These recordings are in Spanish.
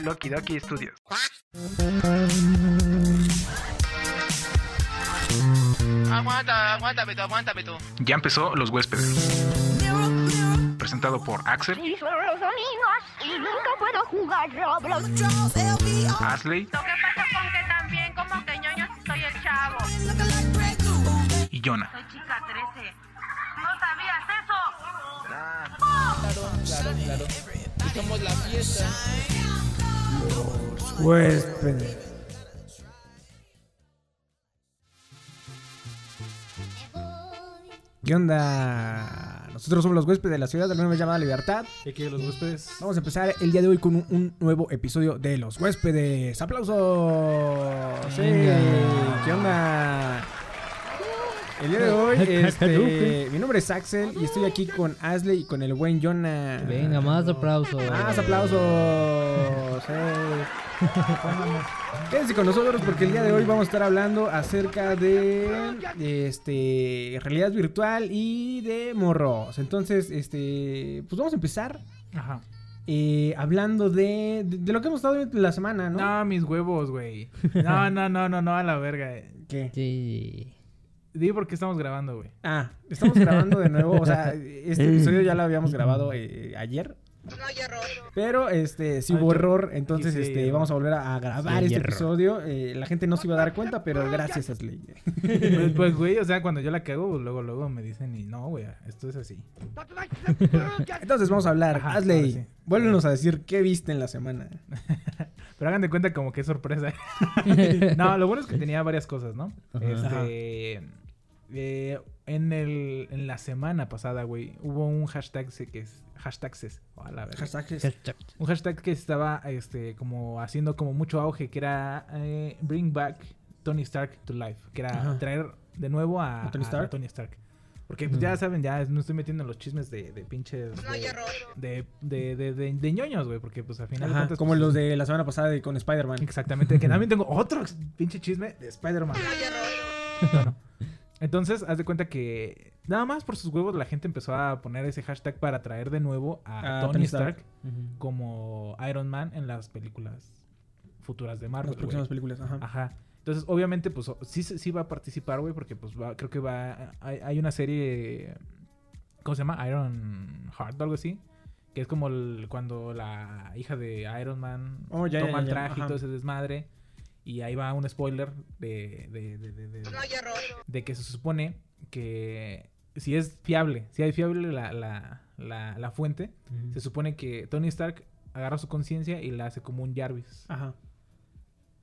Loki Doki Studios. Aguanta, aguántame tú, aguántame tú. Ya empezó Los Huéspedes. Presentado por Axel, Y son los domingos y nunca puedo jugar Roblox. Asley Lo que pasa con que también como que ñoño soy el chavo. y Jonah. Soy chica 13. ¿No sabías eso? Claro, claro. Y somos la fiesta. Huéspedes. ¿Qué onda? Nosotros somos los huéspedes de la ciudad de la nueva llamada Libertad. ¿Y aquí los huéspedes? Vamos a empezar el día de hoy con un, un nuevo episodio de Los Huéspedes. ¡Aplausos! Sí, ¿Qué onda? El día de hoy, este, mi nombre es Axel y estoy aquí con Asley y con el buen Jonah. Venga, más aplausos. Más aplausos. sí. Quédense con nosotros porque el día de hoy vamos a estar hablando acerca de, de, este realidad virtual y de morros. Entonces, este, pues vamos a empezar Ajá. eh, hablando de, de, de lo que hemos estado viendo la semana, ¿no? No, mis huevos, güey. No, no, no, no, no, a la verga. eh. ¿Qué? Sí. Di por qué estamos grabando, güey. Ah, estamos grabando de nuevo, o sea, este episodio ya lo habíamos grabado eh, ayer. Pero este sí Ay, hubo yo- error, entonces sí, este error. vamos a volver a, a grabar Sí, este error. episodio. Eh, la gente no se iba a dar cuenta, pero gracias Asley. Pues, pues, güey, o sea, cuando yo la cago, luego, luego me dicen, y no, güey, esto es así. Entonces vamos a hablar. Ajá, Asley, sí. vuélvenos a decir qué viste en la semana. Pero hagan de cuenta como que es sorpresa. no, lo bueno es que tenía varias cosas, ¿no? Ajá. Este. Eh, en, el, en la semana pasada, güey, hubo un hashtag que es. Hashtag ses- oh. Un hashtag que estaba este, como haciendo como mucho auge, que era eh, Bring Back Tony Stark to Life, que era Ajá. traer de nuevo a, ¿A Tony a- a Stark? Tony Stark. Porque pues, ya saben, ya no estoy metiendo en los chismes de, de pinches... De, de, de, de, de ñoños, güey, porque pues al final... de Ajá, cuentas, como pues, los de la semana pasada con Spider-Man. Exactamente, que también tengo otro pinche chisme de Spider-Man. Bueno, entonces, haz de cuenta que nada más por sus huevos la gente empezó a poner ese hashtag para traer de nuevo a, A Tony, Stark, como Iron Man en las películas futuras de Marvel. las próximas películas. Ajá. Ajá. Entonces, obviamente, pues sí, se- sí va a participar, güey, porque pues va- creo que va. Hay, hay una serie. ¿Cómo se llama? Iron Heart o algo así. Que es como el- cuando la hija de Iron Man Oh, ya, ya, toma el traje y todo ese desmadre. Y ahí va un spoiler de, de, de, de- de- de que se supone que si es fiable, si hay fiable la, la, la, la fuente, se supone que Tony Stark agarra su conciencia y la hace como un Jarvis Ajá.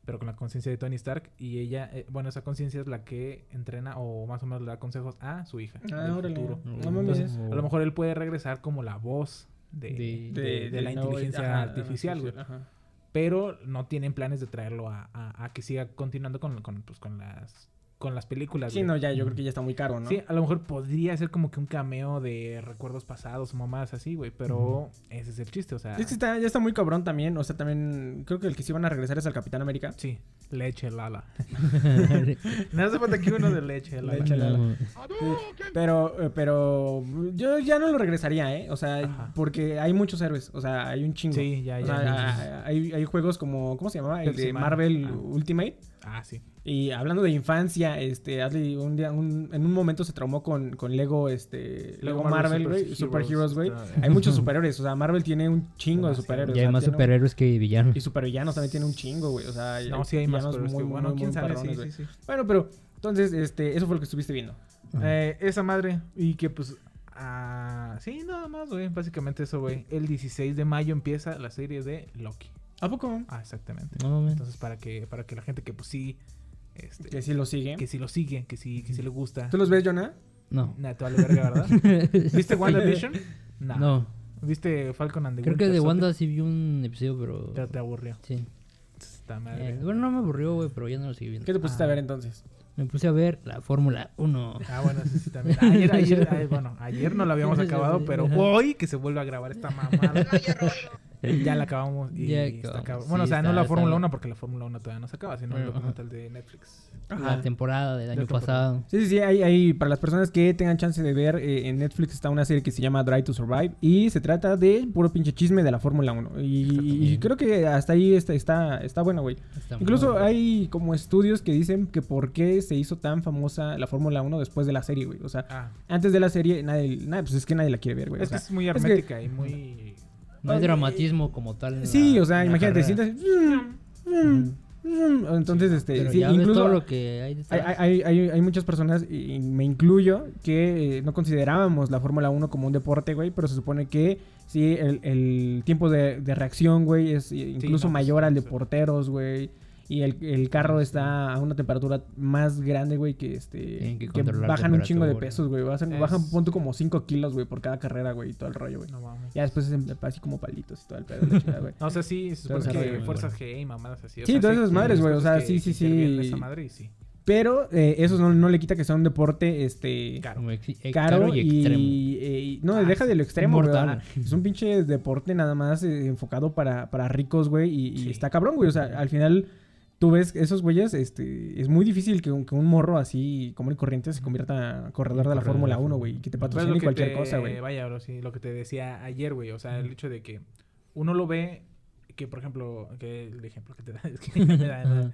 pero con la conciencia de Tony Stark y ella, eh, bueno, esa conciencia es la que entrena o más o menos le da consejos a su hija. Ah, del órale. futuro. No. Entonces, a lo mejor él puede regresar como la voz de, De- de- de la no, inteligencia ajá, artificial, güey. Ajá. Pero no tienen planes de traerlo a, a- a que siga continuando con, con, pues, con las con las películas. Sí, güey. no, ya, yo creo que ya está muy caro, ¿no? Sí, a lo mejor podría ser como que un cameo de recuerdos pasados o mamadas así, güey. Pero ese es el chiste, o sea. Es que está, ya está muy cabrón también. O sea, también creo que el que sí van a regresar es al Capitán América. Sí, leche Lala. no hace falta que uno de leche Lala. Leche Lala. Sí, Pero, eh, pero yo ya no lo regresaría, ¿eh? O sea, Ajá. porque hay muchos héroes. O sea, hay un chingo. Sí, ya, O ya. sea, ya. hay, hay juegos como, ¿cómo se llamaba? El de. Marvel Ah. Ultimate. Ah, sí. Y hablando de infancia, este, Adley un día, un- en un momento se traumó con, con Lego, este, Lego, Lego Marvel, güey, Super Super Heroes, Heroes, güey. Hay muchos superhéroes, o sea, Marvel tiene un chingo de superhéroes. Y o hay sea, más un- superhéroes que villanos. Y supervillanos también tiene un chingo, güey. O sea, No, sí hay más es que, muy, bueno, muy, quién muy sabe, sí, sí, sí. Bueno, pero entonces, este, eso fue lo que estuviste viendo. Eh, esa madre. Y que pues. ah, sí, nada más, güey. Básicamente eso, güey. El 16 de mayo empieza la serie de Loki. ¿A poco? Ah, exactamente. No. Entonces, para que, para que la gente que pues sí. Este, Que sí lo sigue. que sí lo sigue, que sí, que sí le gusta. ¿Tú los ves, Jonah? No. Nah, te vale verga, ¿verdad? ¿Viste WandaVision? Nah. No. ¿Viste Falcon and the Creo que de? Wanda sí vi un episodio, pero. Pero te aburrió. Sí. Esta madre. Eh, bueno, no me aburrió, güey, pero ya no lo seguí viendo. ¿Qué te pusiste Ah. a ver entonces? Me puse a ver la Fórmula 1. Ah, bueno, sí, sí, también. Ayer, ayer, ay, bueno, ayer no lo habíamos acabado, pero hoy que se vuelve a grabar esta mamada. ya la acabamos y Ya está acabamos. Bueno, sí, o sea, no la Fórmula está- 1 porque la Fórmula 1 todavía no se acaba, sino el documental de Netflix. La temporada del año pasado. Sí, sí, sí, hay, hay- para las personas que tengan chance de ver, eh, en Netflix está una serie que se llama Drive to Survive y se trata de puro pinche chisme de la Fórmula 1. Y, y creo que hasta ahí está, está, está bueno, güey. Está Incluso hay como estudios que dicen que por qué se hizo tan famosa la Fórmula 1 después de la serie, güey. O sea, Ah, antes de la serie, nadie, nadie- pues es que nadie la quiere ver, güey. es o que es muy es que- hermética y muy... No hay dramatismo como tal. Sí, la- o sea, imagínate, sientes... Entonces, este, sí, ya ves incluso todo lo que hay hay, hay, hay, muchas personas, y me incluyo, que eh, no considerábamos la Fórmula 1 como un deporte, güey, pero se supone que sí, el, el tiempo de, de reacción, güey, es incluso no, pues, mayor al de sí. porteros, güey. Y el, el carro está a una temperatura más grande, güey, que este. Que bajan un chingo de pesos, güey. Bajan, Es- bajan punto como 5 kilos, güey, por cada carrera, güey, y todo el rollo, güey. No mames. Ya después es en- así como palitos y todo el pedo, la chingada, güey. No, o sea, sí, se supone que fuerzas G y mamadas así. o Sí, sea, todas esas madres, güey, o sea, sí, sí, sí. intervienen en esa madre y sí. Pero eh, eso no, no le quita que sea un deporte, este. Caro. Eh, caro, y y, extremo. eh, y- no, Ah, deja de lo extremo, güey. Es un pinche deporte nada más eh, enfocado para, para ricos, güey, y, está cabrón, güey. O sea, al final tú ves esos güeyes, este, es muy difícil que un, que un morro así como el corriente se convierta corredor de la Fórmula de la 1, Fórmula güey, y que te Pues patrocine que cualquier te- cosa, güey. Vaya, bro, sí, lo que te decía ayer, güey. O sea, el hecho de que uno lo ve, que por ejemplo, que el ejemplo que te da es que me da-.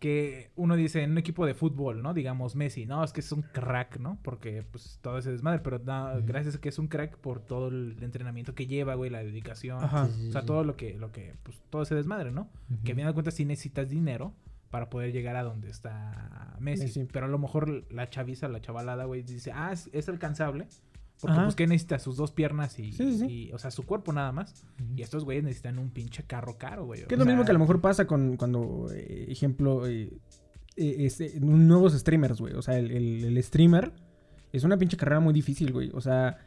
Que uno dice en un equipo de fútbol, ¿no? Digamos Messi, no, es que es un crack, ¿no? Porque pues todo ese desmadre, pero no, gracias a que es un crack por todo el entrenamiento que lleva, güey, la dedicación. Ajá. Sí, sí, O sea, sí. todo lo que, lo que, pues todo ese desmadre, ¿no? Que a final de cuentas sí necesitas dinero para poder llegar a donde está Messi. Messi. Pero a lo mejor la chaviza, la chavalada, güey, dice, ah, es, es alcanzable. Porque Ajá. pues que necesita sus dos piernas y, Sí, sí, sí. y, o sea, su cuerpo nada más. Y estos güeyes necesitan un pinche carro caro, güey. Que es lo mismo que a lo mejor pasa con cuando, eh, ejemplo, eh, eh, este, nuevos streamers, güey. O sea, el, el- el streamer es una pinche carrera muy difícil, güey. O sea,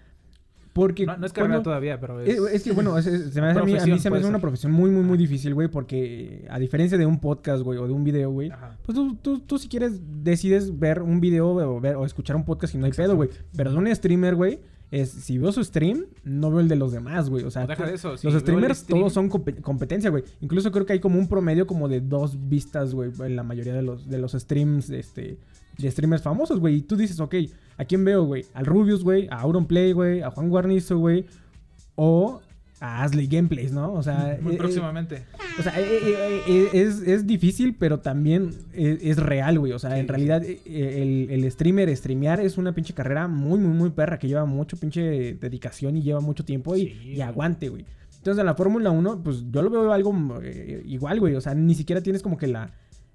porque... No, no es cuando- todavía, pero Es, es... es que, bueno, es- es- se me hace a mí, a mí Profesión, se me hace una profesión muy, muy, muy difícil, güey, porque a diferencia de un podcast, güey, o de un video, güey, pues tú, tú, tú si quieres decides ver un video o, ver, o escuchar un podcast y no hay pedo, güey. Pero de un streamer, güey, es si veo su stream, no veo el de los demás, güey. O sea, O deja tú- de eso, si los streamers stream- todos son compe- competencia, güey. Incluso creo que hay como un promedio como de dos vistas, güey, en la mayoría de los, de los streams, este, de streamers famosos, güey. Y tú dices, ok, ¿a quién veo, güey? Al Rubius, güey, a Auronplay, güey, a Juan Guarnizo, güey, o a Asley Gameplays, ¿no? O sea, Muy eh, eh, próximamente. o sea, eh, es, es difícil, pero también es, es real, güey. O sea, Sí, en realidad el, el streamer, streamear es una pinche carrera muy, muy, muy perra que lleva mucho pinche dedicación y lleva mucho tiempo y, Sí, y aguante, güey. Entonces, en la Fórmula 1, pues yo lo veo algo igual, güey. O sea, ni siquiera tienes como que la,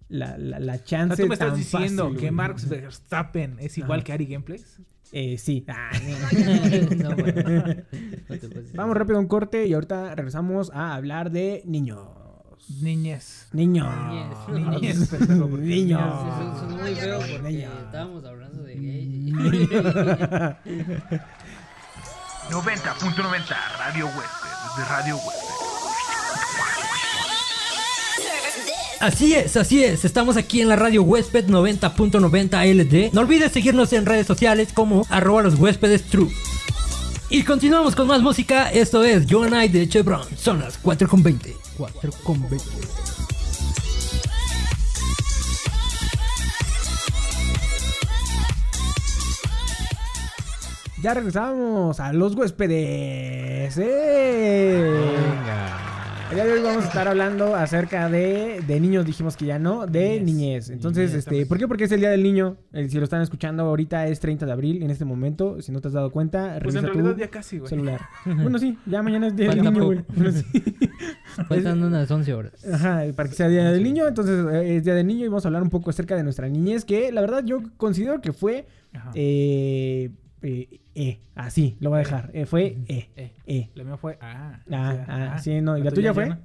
la, la, la O sea, chance tú me estás tan diciendo fácil, que. Max Verstappen es igual Ajá. que Ari Gameplays. Eh, sí. Ah, No, güey. No te pases. Vamos rápido a un corte y ahorita regresamos a hablar de niños. Niñez. Niños. Niñez. Niños. Sí, eso sonó muy feo porque Niños. estábamos hablando de gays. 90.90 Radio Huésped, desde Radio Huésped. Así es, así es. Estamos aquí en la radio huésped 90.90 LD. No olvides seguirnos en redes sociales como arroba los huéspedes true. Y continuamos con más música. Esto es You and I de Chevron. Son las 4.20. 4.20. Ya regresamos a los huéspedes. ¡Eh! El día de hoy vamos a estar hablando acerca de, de niños, dijimos que ya no, de Niñez. niñez. Entonces, Niñez, este, ¿por qué? Porque es el Día del Niño. Eh, si lo están escuchando ahorita es 30 de abril en este momento. Si no te has dado cuenta, Pues en realidad tu ya casi, güey. celular. bueno, sí, ya mañana es Día del Niño, güey. Pero sí. Faltan unas 11 horas. Ajá, para que sea Día del Niño. Entonces, eh, es Día del Niño y vamos a hablar un poco acerca de nuestra niñez, que la verdad yo considero que fue... Ajá. Eh, eh, eh, así, lo voy a dejar. Eh, fue Eh. eh. La mía fue. Ah, Ah, o sea, ah, sí, no, ¿y la tuya fue? no?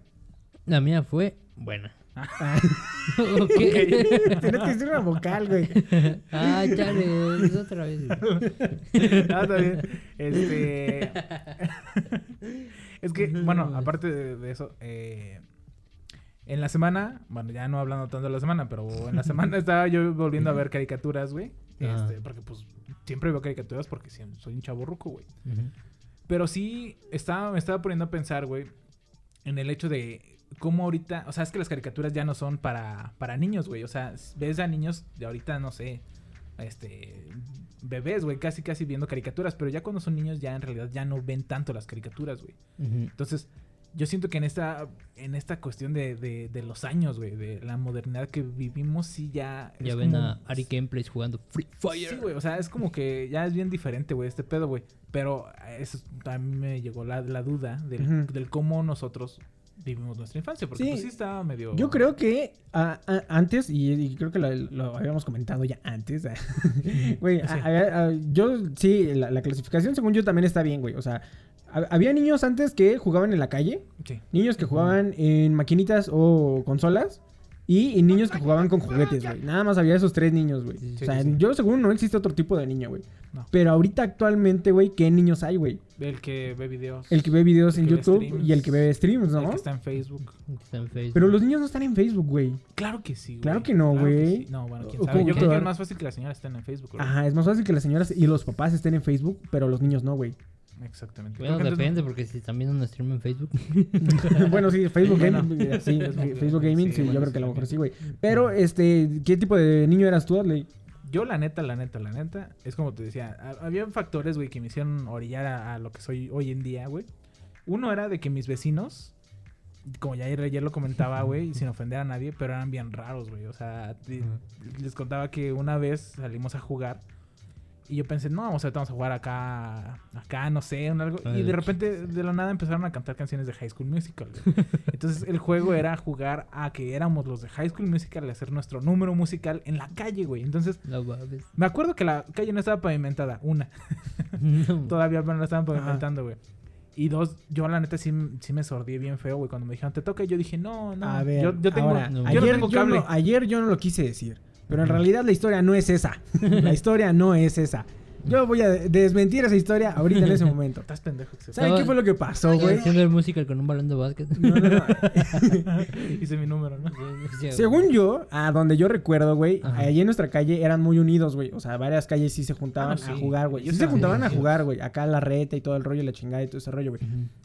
La mía fue buena. Ah, Ok. Tienes que decir una vocal, güey. Ah, chale, es otra vez. Ah, está bien. Este. es que, bueno, aparte de, de eso, eh, en la semana, bueno, ya no hablando tanto de la semana, pero en la semana estaba yo volviendo a ver caricaturas, güey. Ah. Este, porque pues siempre veo caricaturas porque soy un chavo ruco, güey. Pero sí, estaba, me estaba poniendo a pensar, güey, en el hecho de cómo ahorita, o sea, es que las caricaturas ya no son para, para niños, güey. O sea, ves a niños de ahorita, no sé, este, bebés, güey, casi, casi viendo caricaturas, pero ya cuando son niños ya en realidad ya no ven tanto las caricaturas, güey. Entonces, yo siento que en esta, en esta cuestión de, de, de los años, güey, de la modernidad que vivimos, sí ya... Ya es ven como- a Ari Gameplays jugando Free Fire. Sí, güey, o sea, es como que ya es bien diferente, güey, este pedo, güey. Pero eso a mí me llegó la, la duda del, del cómo nosotros vivimos nuestra infancia, porque Sí. pues sí estaba medio... Yo creo que antes, y, y creo que lo, lo habíamos comentado ya antes, güey, Sí. yo sí, la, la clasificación según yo también está bien, güey. O sea, había niños antes que jugaban en la calle, Sí. niños que jugaban en maquinitas o consolas. Y, y niños que jugaban con juguetes, güey. Nada más había esos tres niños, güey. Sí, o sea, sí, sí. yo según no existe otro tipo de niño, güey. No. Pero ahorita actualmente, güey, ¿qué niños hay, güey? El que ve videos. El que ve videos El en YouTube streams. y el que ve streams, el ¿no? que está en Facebook. Está en Facebook. Pero los niños no están en Facebook, güey. Claro que sí, güey. Claro que no, güey. sí. No, bueno, quién sabe. Yo creo que es más fácil que la señora esté en Facebook, güey. Ajá, es más fácil que las señoras y los papás estén en Facebook, pero los niños no, güey. Exactamente. Bueno, Creo depende, porque si están viendo un stream en Facebook. bueno, sí, Facebook Bueno. Gaming, eh, sí, Facebook Gaming, sí, sí, bueno, yo creo sí, que a lo mejor sí, güey. Pero, este, ¿qué tipo de niño eras tú, Adley? Yo, la neta, la neta, la neta, es como te decía, ha- había factores, güey, que me hicieron orillar a, a lo que soy hoy en día, güey. Uno era de que mis vecinos, como ya ayer, ayer lo comentaba, güey, sin ofender a nadie, pero eran bien raros, güey. O sea, te- les contaba que una vez salimos a jugar y yo pensé, no, vamos a, vamos a jugar acá, acá, no sé, un algo. Ah, Y de repente, de la nada, empezaron a cantar canciones de High School Musical. güey. Entonces, el juego era jugar a que éramos los de High School Musical y hacer nuestro número musical en la calle, güey. Entonces, No me acuerdo que la calle no estaba pavimentada, una. No. Todavía no la estaban pavimentando, güey. Y dos, yo la neta sí, sí me sordí bien feo, güey. Cuando me dijeron, te toca, yo dije, no, no. A ver, yo, yo tengo, ahora, yo ayer, no tengo yo cable. no- ayer yo no lo quise decir, pero en realidad la historia no es esa. La historia no es esa. Yo voy a de- desmentir esa historia ahorita en ese momento. Estás pendejo. ¿Saben qué fue lo que pasó, güey? Haciendo el musical con un balón de básquet. No, no, no. Hice mi número, ¿no? Sí, Según yo, a donde yo recuerdo, güey, allí en nuestra calle eran muy unidos, güey. O sea, varias calles sí se juntaban Ah, a sí. jugar, güey. Sí sé, se juntaban sí, a sí. jugar, güey. Acá la reta y todo el rollo, y la chingada y todo ese rollo, güey.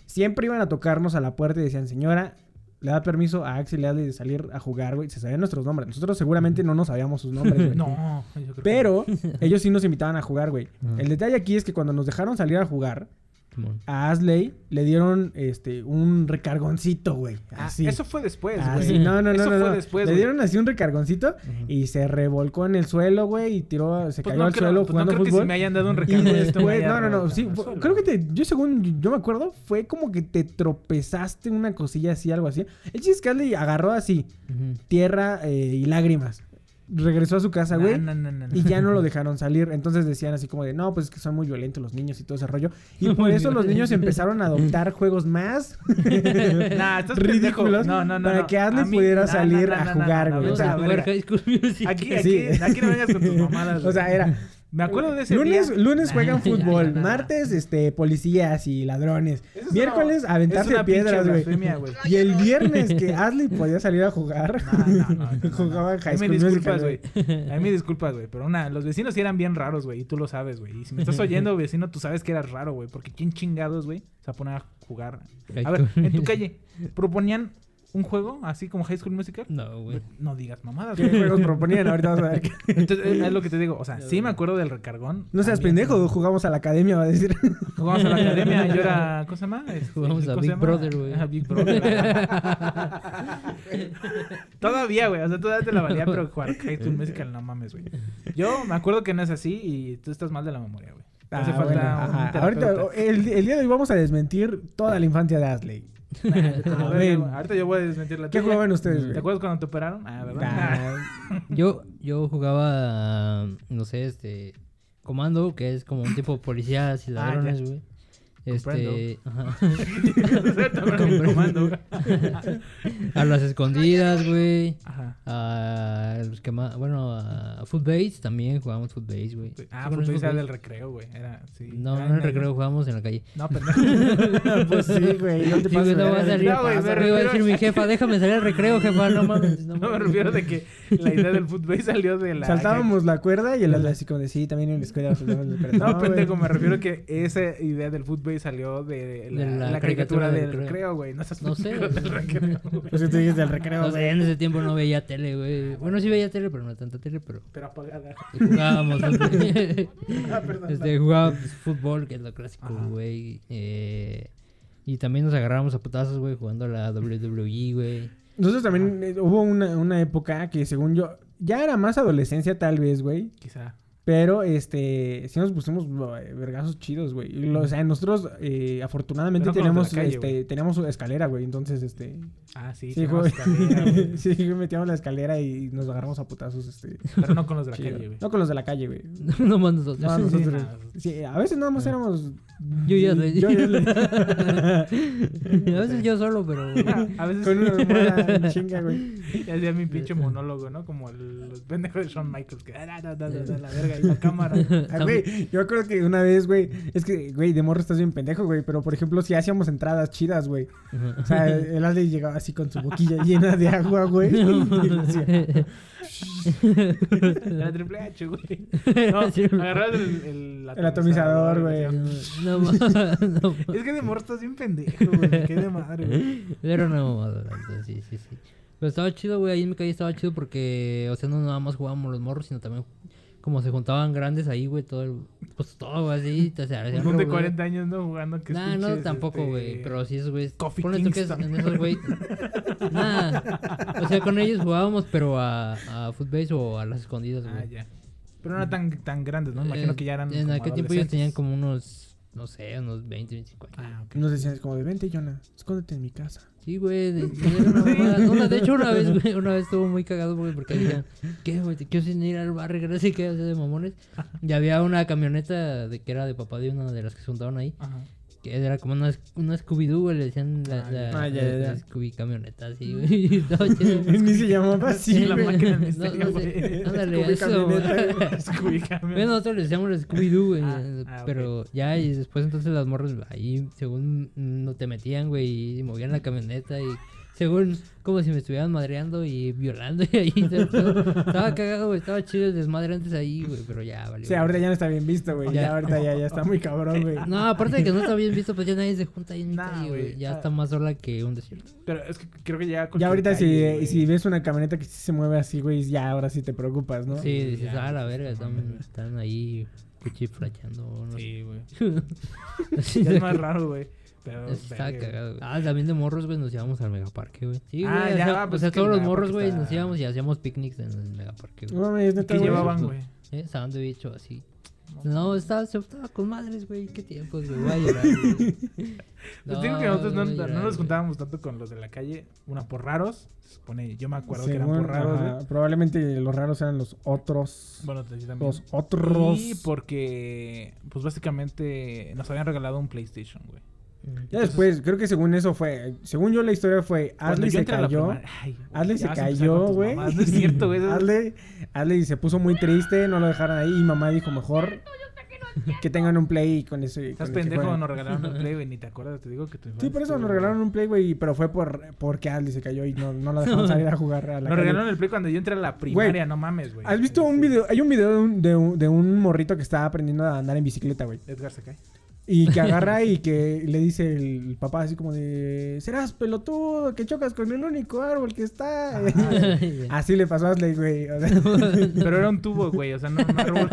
Siempre iban a tocarnos a la puerta y decían, señora, le da permiso a Axel Adley de salir a jugar, güey. Se sabían nuestros nombres. Nosotros seguramente no nos sabíamos sus nombres, güey. No, yo creo que Pero ellos sí nos invitaban a jugar, güey. Ajá. El detalle aquí es que cuando nos dejaron salir a jugar, Simón. a Asley le dieron este un recargoncito, güey. Ah. Eso fue después, Ah, güey. no, no, no, Eso no, fue no. después, Le güey. dieron así un recargoncito y se revolcó en el suelo, güey, y tiró, se Pues cayó no al creo- suelo pues no jugando creo que fútbol. si me hayan dado un y recargo de esto me después, haya no, no, no, sí, fue- creo que te, yo según yo me acuerdo, fue como que te tropezaste una cosilla así, algo así. El chiste es que Adley agarró así, tierra eh, y lágrimas. Regresó a su casa, güey. no, no, no, no. Y ya no lo dejaron salir. Entonces decían así como de, no, pues es que son muy violentos los niños y todo ese rollo. Y por eso los niños empezaron a adoptar juegos más Nah, ridículos pendejo. No, no, no. para que Adley mí- pudiera salir a jugar, güey. O sea. Aquí, Sí. aquí, aquí no vengas con tus mamadas. O sea, era... Me acuerdo de ese Lunes, día. lunes juegan fútbol, martes este policías y ladrones, Eso miércoles una- aventarse es una piedras, güey. Y el viernes que Adley podía salir a jugar, No, no, no, no, no. jugaba A High mí School me disculpas, güey. A mí me disculpas, güey. Pero una, los vecinos sí eran bien raros, güey. Y tú lo sabes, güey. Y si me estás oyendo, vecino, tú sabes que eras raro, güey. Porque quién chingados, güey, se va a poner a jugar. High A ver, School en tu calle, ¿proponían un juego así como High School Musical? No, güey. No digas mamadas, ¿Qué güey. juegos proponían? Ahorita vamos a ver. Entonces, es lo que te digo. O sea, sí me acuerdo del recargón. No seas También, pendejo, jugamos a la academia, va a decir. Jugamos a la academia. Yo era. ¿Cómo se llama? Este, Jugamos a ¿cómo Big? Brother, güey. A Big Brother. todavía, güey. O sea, todavía te la valía, pero jugar High School Musical, no mames, güey. Yo me acuerdo que no es así y tú estás mal de la memoria, güey. Te hace Ah, falta bueno, un ajá. Ahorita, el, el día de hoy vamos a desmentir toda la infancia de Asley. A ver. Ahorita yo voy a desmentir la ¿Qué tuya. jugaban ustedes, güey? ¿Te acuerdas cuando te operaron? Ah, ¿verdad? Yo, yo jugaba, no sé, este, comando, que es como un tipo de policías y Ah, ladrones, güey. Este, a las escondidas, güey. Ajá. A los que más, bueno, a Footbase también jugábamos Footbase, güey. Ah, ¿Sí pues conoces era Footbase? del recreo, güey. Era, sí. No, Era no en el recreo jugábamos en la calle. No, pendejo. pues sí, güey. No te pases no va a salir. ¿qué No, a decir mi jefa, déjame salir al recreo, jefa, no mames. No, No me refiero de que la idea del fútbol salió de la... Saltábamos la cuerda y el así como de sí, también en la escuela saltábamos la cuerda. No, pendejo, me refiero que esa idea del fútbol güey, salió de la, De la la caricatura caricatura del del recreo. güey. No, No sé, del recreo. Pues si tú dices del recreo, No sé, güey. en ese tiempo no veía tele, güey. Bueno, sí veía tele, pero no tanta tele, pero Pero apagada. jugábamos. Ah, perdón. este, jugábamos fútbol, que es lo clásico, Ajá. güey. Eh, y también nos agarrábamos a putazos, güey, jugando a la WWE, güey. Nosotros también eh, hubo una, una época que según yo, ya era más adolescencia tal vez, güey. Quizá. Pero, este, sí nos pusimos eh, vergazos chidos, güey. O sea, nosotros, eh, afortunadamente, no tenemos, calle, este, teníamos escalera, güey. Entonces, este... Ah, sí, Sí, güey. escalera, güey. sí, metíamos la escalera y nos agarramos a putazos, este... Pero no con los de la chido. calle, güey. No con los de la calle, güey. no más nosotros. No, Sí, nosotros... nada. Sí, a veces nada más éramos... Yo ya le Yo ya le- a veces yo solo, pero. A veces Con una chinga, güey. Y hacía mi pinche monólogo, ¿no? Como el, los pendejos de Shawn Michaels. Que, ah, da, da, da, da, la verga y la cámara. Ah, güey, yo creo que una vez, güey, es que, güey, de morro estás bien pendejo, güey, pero por ejemplo, si hacíamos entradas chidas, güey. O sea, el Ashley llegaba así con su boquilla llena de agua, güey. La Triple H, güey. No, agarras el, el, El atomizador, güey. No, no, no, Es que de morro estás bien pendejo, güey. Qué de madre, güey. La neta, sí, sí, sí. Pero estaba chido, güey, ahí en mi calle estaba chido porque, o sea, no nada más jugábamos los morros, sino también como se juntaban grandes ahí, güey, todo el, pues todo así, o sea, Un de revolver. 40 años, ¿no? Jugando que es Nah, no, tampoco, este, güey. Pero sí, güeyes. Kofi Ponle tú que es- en esos güey. Nada. O sea, con ellos jugábamos, pero a, a footbase o a las escondidas, güey. Ah, ya. Pero no eran tan, tan grandes, ¿no? Imagino Eh, que ya eran. En aquel tiempo ellos tenían como unos, no sé, unos 20, 25 años. Ah, ok. Nos decían como de, vente, Jonah, escóndete en mi casa. Sí, güey. De, una de hecho, una vez, güey, una vez estuvo muy cagado, güey, porque decían, ¿qué, güey? Te quiero sin ir al barrio, que no sé qué, o sea, de mamones. Y había una camioneta de que era de papá de una de las que se juntaban ahí. Ajá. Que era como una, una Scooby-Doo, le decían la, Ah, la. Ah, ya, la- ya, ya. la Scooby camioneta, así, güey. Ni se llamaba así, la máquina del No, misterio, no güey. sé, ándale, eso, camioneta. Bueno, nosotros le decíamos el Scooby-Doo, güey. Ah, eh, ah, pero ya, y después entonces las morras ahí, según mm, no te metían, güey, y movían la camioneta y según como si me estuvieran madreando y violando y ahí. estaba cagado, güey, estaba chido el desmadre antes ahí, güey, pero ya, vale. Sí, ahorita ya no está bien visto, güey. Ya, Ya. ahorita ya, ya está muy cabrón, güey. No, aparte de que no está bien visto, pues ya nadie se junta ahí en mi Nah, calle, güey. Ya está más sola que un desierto. Pero es que creo que ya. Ya ahorita si, calle, güey. si ves una camioneta que sí se mueve así, güey, ya ahora sí te preocupas, ¿no? Sí, dices, ah, la verga, están, ahí cuchiflachando. No Sí, güey. es más raro, güey. Pero. Está verga, cagado. güey. Ah, también de morros, güey, nos íbamos al megaparque, güey. Sí, Ah, güey. ya, o sea, pues o sea, es que todos el los morros, güey, está- nos íbamos y hacíamos picnics en el megaparque, güey. No mames, neta, ¿Qué güey. llevaban, güey? ¿Eh? Sándwich o así. No, estaba, se estaba con madres, güey. Qué tiempos, güey. Voy a llorar, güey. Pues digo que nosotros no, voy a no llorar, nos güey. juntábamos tanto con los de la calle. Una por raros. Se supone, yo me acuerdo que eran Según, por raros, ajá, güey. probablemente los raros eran los otros. Bueno, te decía también. Los otros. Y porque, pues básicamente nos habían regalado un PlayStation, güey. Ya después, creo que según eso fue. Según yo, la historia fue: yo se la cayó. Ay, güey, Adley ya se cayó, güey. No es cierto, güey. eso- Adley, Adley se puso muy triste, no lo dejaron ahí. Y mamá dijo: Mejor que tengan un play con eso. Estás pendejo, jueguen". nos regalaron un play, güey. Ni te acuerdas, te digo que tu Sí, por eso nos regalaron un play, güey. Pero fue por porque Adley se cayó y no, no lo dejaron salir a jugar a la Nos calle. regalaron el play cuando yo entré a la primaria, no mames, güey. ¿Has visto un video? Hay un video de un, de un, de un morrito que está aprendiendo a andar en bicicleta, güey. Edgar se cae. Y que agarra y que le dice el papá así como de... Serás pelotudo, que chocas con el único árbol que está. así le pasó a Asley, güey. O sea, Pero era un tubo, güey. O sea, no, no árbol.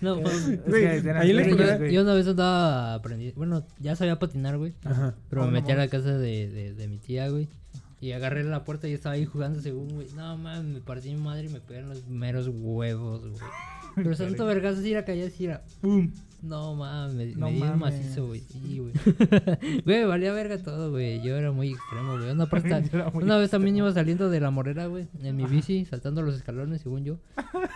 No, mames. Es Güey, que eran ahí. Yo una vez andaba aprendiendo. Bueno, ya sabía patinar, güey. Ajá. Pero me metí a la casa de, de, de mi tía, güey. Y agarré la puerta y estaba ahí jugando según, güey. No, mames, me partí mi madre y me pegaron los meros huevos, güey. Pero tanto vergazo así era caía así era ¡pum! No mames, me, No me di un mames. macizo, güey. Sí, güey. Güey, valía verga todo, güey. Yo era muy extremo, güey. Una, muy una vez también iba saliendo de la morera, güey. En mi bici, saltando los escalones, según yo.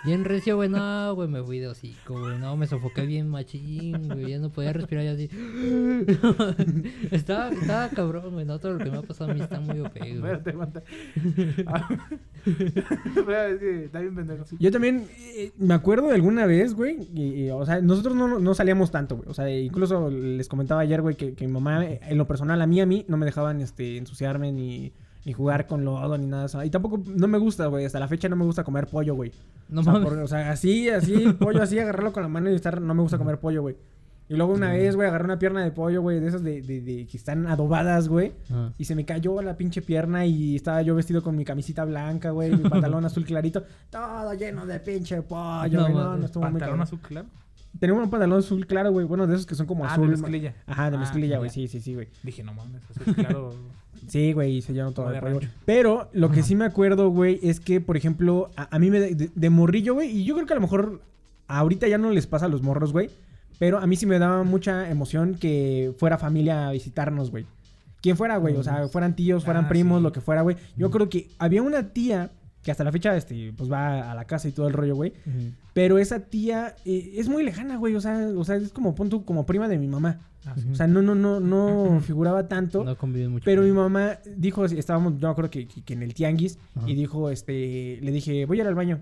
Bien recio, güey. No, güey, me fui de hocico, güey. No, me sofoqué bien machín, güey. Ya no podía respirar ya así. estaba, estaba cabrón, güey. No, todo lo que me ha pasado a mí está muy OP, güey. Espérate, aguanta. Ah. Está bien pendejo. Yo también eh, me acuerdo de alguna vez, güey. y- y, o sea, nosotros no, no salíamos tanto, güey. O sea, incluso les comentaba ayer, güey, que, que mi mamá, en lo personal, a mí, a mí, no me dejaban este, ensuciarme ni, ni jugar con lodo ni nada de eso. Y tampoco no me gusta, güey. Hasta la fecha no me gusta comer pollo, güey. No o, sea, mames. por- o sea, así, así, pollo así, agarrarlo con la mano y estar. No me gusta comer pollo, güey. Y luego una vez, güey, agarré una pierna de pollo, güey, de esas de, de, de que están adobadas, güey. Ah. Y se me cayó la pinche pierna y estaba yo vestido con mi camisita blanca, güey, mi pantalón azul clarito. Todo lleno de pinche pollo, No güey. No, mames. no, estuvo muy Pantalón cabrón. azul claro. Tenemos un pantalón azul claro, güey. Bueno, de esos que son como Ah, azul. de mezclilla. Ajá, de Ah, mezclilla, güey. Sí, sí, sí, güey. Dije, no mames, azul claro. Sí, güey, y se llenó todo rancho. Pero lo que sí me acuerdo, güey, es que, por ejemplo, a, a mí me de, de- de morrillo, güey, y yo creo que a lo mejor ahorita ya no les pasa a los morros, güey, pero a mí sí me daba mucha emoción que fuera familia a visitarnos, güey. Quien fuera, güey, o sea, fueran tíos, fueran Ah, primos, sí. lo que fuera, güey. Yo creo que había una tía que hasta la fecha, este, pues va a la casa y todo el rollo, güey. Pero esa tía eh, es muy lejana, güey. O sea, o sea, es como punto como prima de mi mamá. Ah, sí. O sea, no, no, no, no figuraba tanto. No conviven mucho. Pero mi mamá dijo, estábamos, yo me acuerdo que, que- que en el tianguis, Ajá. y dijo, este, le dije, voy a ir al baño.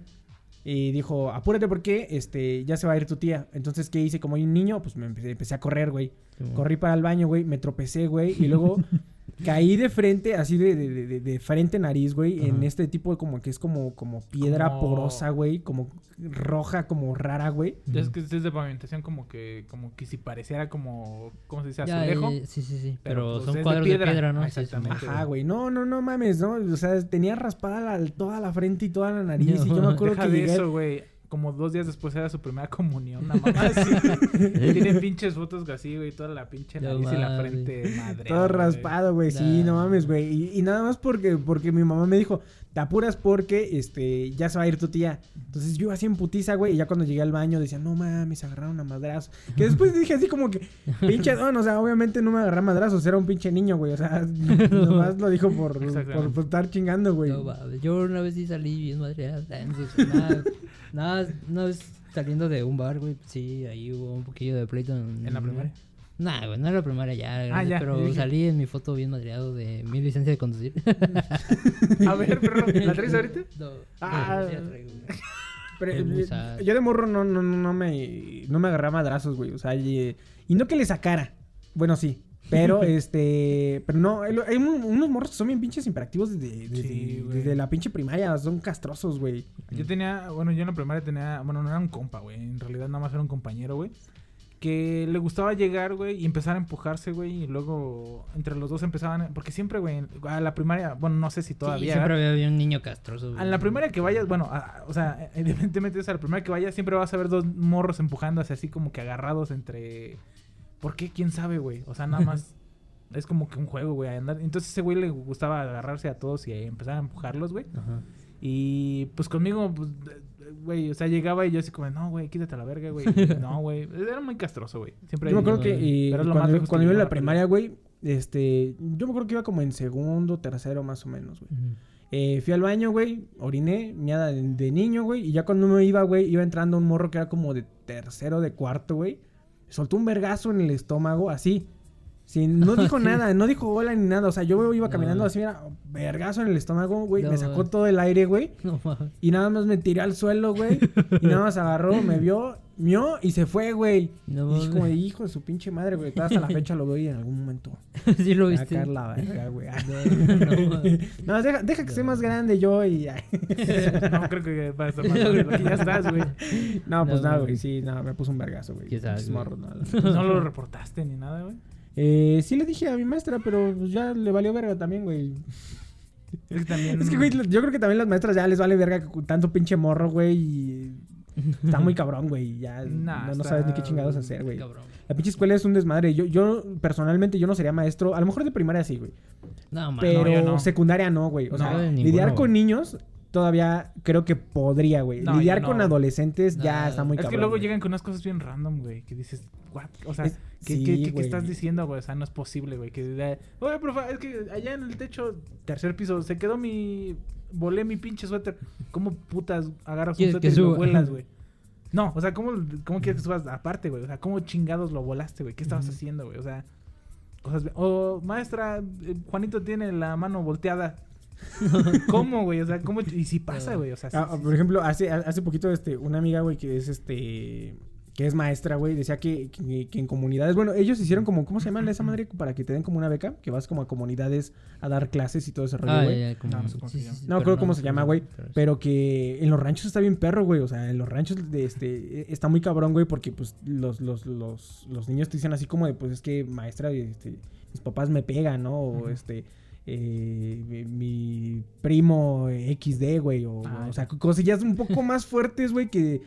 Y dijo, apúrate porque, este, ya se va a ir tu tía. Entonces, ¿qué hice? Como hay un niño, pues me empecé, empecé a correr, güey. Sí. Corrí para el baño, güey, me tropecé, güey, y luego caí de frente, así de, de, de- de- frente nariz, güey, en este tipo de como que es como, como piedra Como- porosa, güey, como roja, como rara, güey. Es que es de pavimentación como que, como que si pareciera como, ¿cómo se dice? Ya, Azulejo. eh, sí, sí, sí. Pero, Pero, pues, es son cuadros de piedra. piedra, ¿no? Ah, exactamente. Ajá, güey. No, no, no mames, ¿no? O sea, tenía raspada la- toda la frente y toda la nariz. y yo me acuerdo Deja que de llegué. eso, güey. Como dos días después era su primera comunión. Una mamá así. Tiene pinches fotos así, güey. Toda la pinche nariz y la frente madre. Todo raspado, güey. Sí, no mames, güey. Y, y nada más porque, porque mi mamá me dijo, te apuras porque este, ya se va a ir tu tía. Entonces yo iba así en putiza, güey. Y ya cuando llegué al baño decía, no mames, agarraron a madrazos. Que después dije así como que, pinche don, o sea, obviamente no me agarré a madrazos, era un pinche niño, güey. O sea, nomás lo dijo por, por, estar chingando, güey. No, mames, yo una vez sí salí bien madreada. Nada, una vez saliendo de un bar, güey, sí, ahí hubo un poquillo de pleito. En, ¿En la primaria? Nah, güey, no era la primaria ya, grande, ya, pero dije- salí en mi foto bien madreado de mi licencia de conducir. A ver, perro, ¿la traes ahorita? No, Ah. no, sí la traigo, güey. Pero, Es eh, yo de morro no, no, no, no me, no me agarraba madrazos, güey. O sea, y, y no que le sacara. Bueno, sí. Pero, este... Pero no, hay, hay un- unos morros que son bien pinches imperactivos desde, desde, Sí, güey. desde la pinche primaria. Son castrosos, güey. Yo tenía, bueno, yo en la primaria tenía, bueno, no era un compa, güey. En realidad nada más era un compañero, güey. Que le gustaba llegar, güey, y empezar a empujarse, güey. Y luego entre los dos empezaban, porque siempre, güey, a la primaria, bueno, no sé si Sí, todavía. siempre había un niño castroso. A la primaria que vayas, bueno, a- o sea, evidentemente es a la primera que vayas, siempre vas a ver dos morros empujándose así como que agarrados entre... ¿Por qué? ¿Quién sabe, güey? O sea, nada más es como que un juego, güey. Entonces ese güey le gustaba agarrarse a todos y empezar a empujarlos, güey. Ajá. Y pues conmigo, pues, güey, o sea, llegaba y yo así como, no, güey, quítate la verga, güey. No, güey. Era muy castroso, güey. Siempre Yo me acuerdo que y Pero es lo más cuando, que cuando iba en la primaria, güey, este... Yo me acuerdo que iba como en segundo, tercero más o menos, güey. Eh, fui al baño, güey, oriné, miada de, de niño, güey, y ya cuando me iba, güey, iba entrando un morro que era como de tercero, de cuarto, güey. Soltó un vergazo en el estómago, así. Sin, no dijo Sí. nada, no dijo hola ni nada. O sea, yo iba No. caminando así, mira, vergazo en el estómago, güey. No, me sacó todo el aire, güey. No. Y nada más me tiré al suelo, güey. y nada más agarró, me vio, mió y se fue, güey. No y como, de, hijo de su pinche madre, güey. Hasta la fecha lo veo y en algún momento. sí lo Me va a viste. caer la verga, güey. No, no, mames. No, deja, deja que esté más grande yo y... no, creo que va a estar más grande de lo que ya estás, güey. No, pues nada, güey. Sí, no, me puso un vergazo, güey. No, lo reportaste ni nada, güey. Eh, sí le dije a mi maestra, pero pues ya le valió verga también, güey. Es que también... Es que, güey, yo creo que también las maestras ya les vale verga tanto pinche morro, güey. Y está muy cabrón, güey. Ya Nah, no, sabes ni qué chingados hacer, güey. La pinche escuela es un desmadre. Yo, yo, personalmente, yo no sería maestro. A lo mejor de primaria sí, güey. No, man, Pero yo no. secundaria no, güey. O No, sea, ninguno, lidiar güey. con niños todavía creo que podría, güey. No, lidiar no, con adolescentes ya No, está muy es cabrón. que luego güey. llegan con unas cosas bien random, güey, que dices, what? O sea, Es- ¿qué, sí, qué- qué- qué güey. estás diciendo, güey? O sea, no es posible, güey. Que diga, oye, profe, es que allá en el techo, tercer piso, se quedó mi... Volé mi pinche suéter. ¿Cómo putas agarras un ¿Quieres suéter que y lo vuelas, güey? No, o sea, ¿cómo, ¿cómo quieres que subas aparte, güey? O sea, ¿cómo chingados lo volaste, güey? ¿Qué estabas haciendo, güey? O sea, cosas... O, maestra, eh, Juanito tiene la mano volteada. ¿Cómo, güey? O sea, ¿cómo? Y si pasa, güey. O sea, sí, Ah, sí, por ejemplo, hace, hace poquito, este, una amiga, güey, que es este. que es maestra, güey, decía que, que- que en comunidades, bueno, ellos hicieron como, ¿cómo se llama esa madre? Para que te den como una beca, que vas como a comunidades a dar clases y todo ese rollo, Ah, güey. como- No, no sé cómo se sí, llama. sí, sí, No, creo cómo se llama, güey. Pero que en los ranchos está bien perro, güey. O sea, en los ranchos de este está muy cabrón, güey, porque pues los, los, los, los niños te dicen así como de, pues es que maestra, este, mis papás me pegan, ¿no? O este, eh, mi, primo XD, güey. O, Ah, o sea, cosillas un poco más fuertes, güey, que,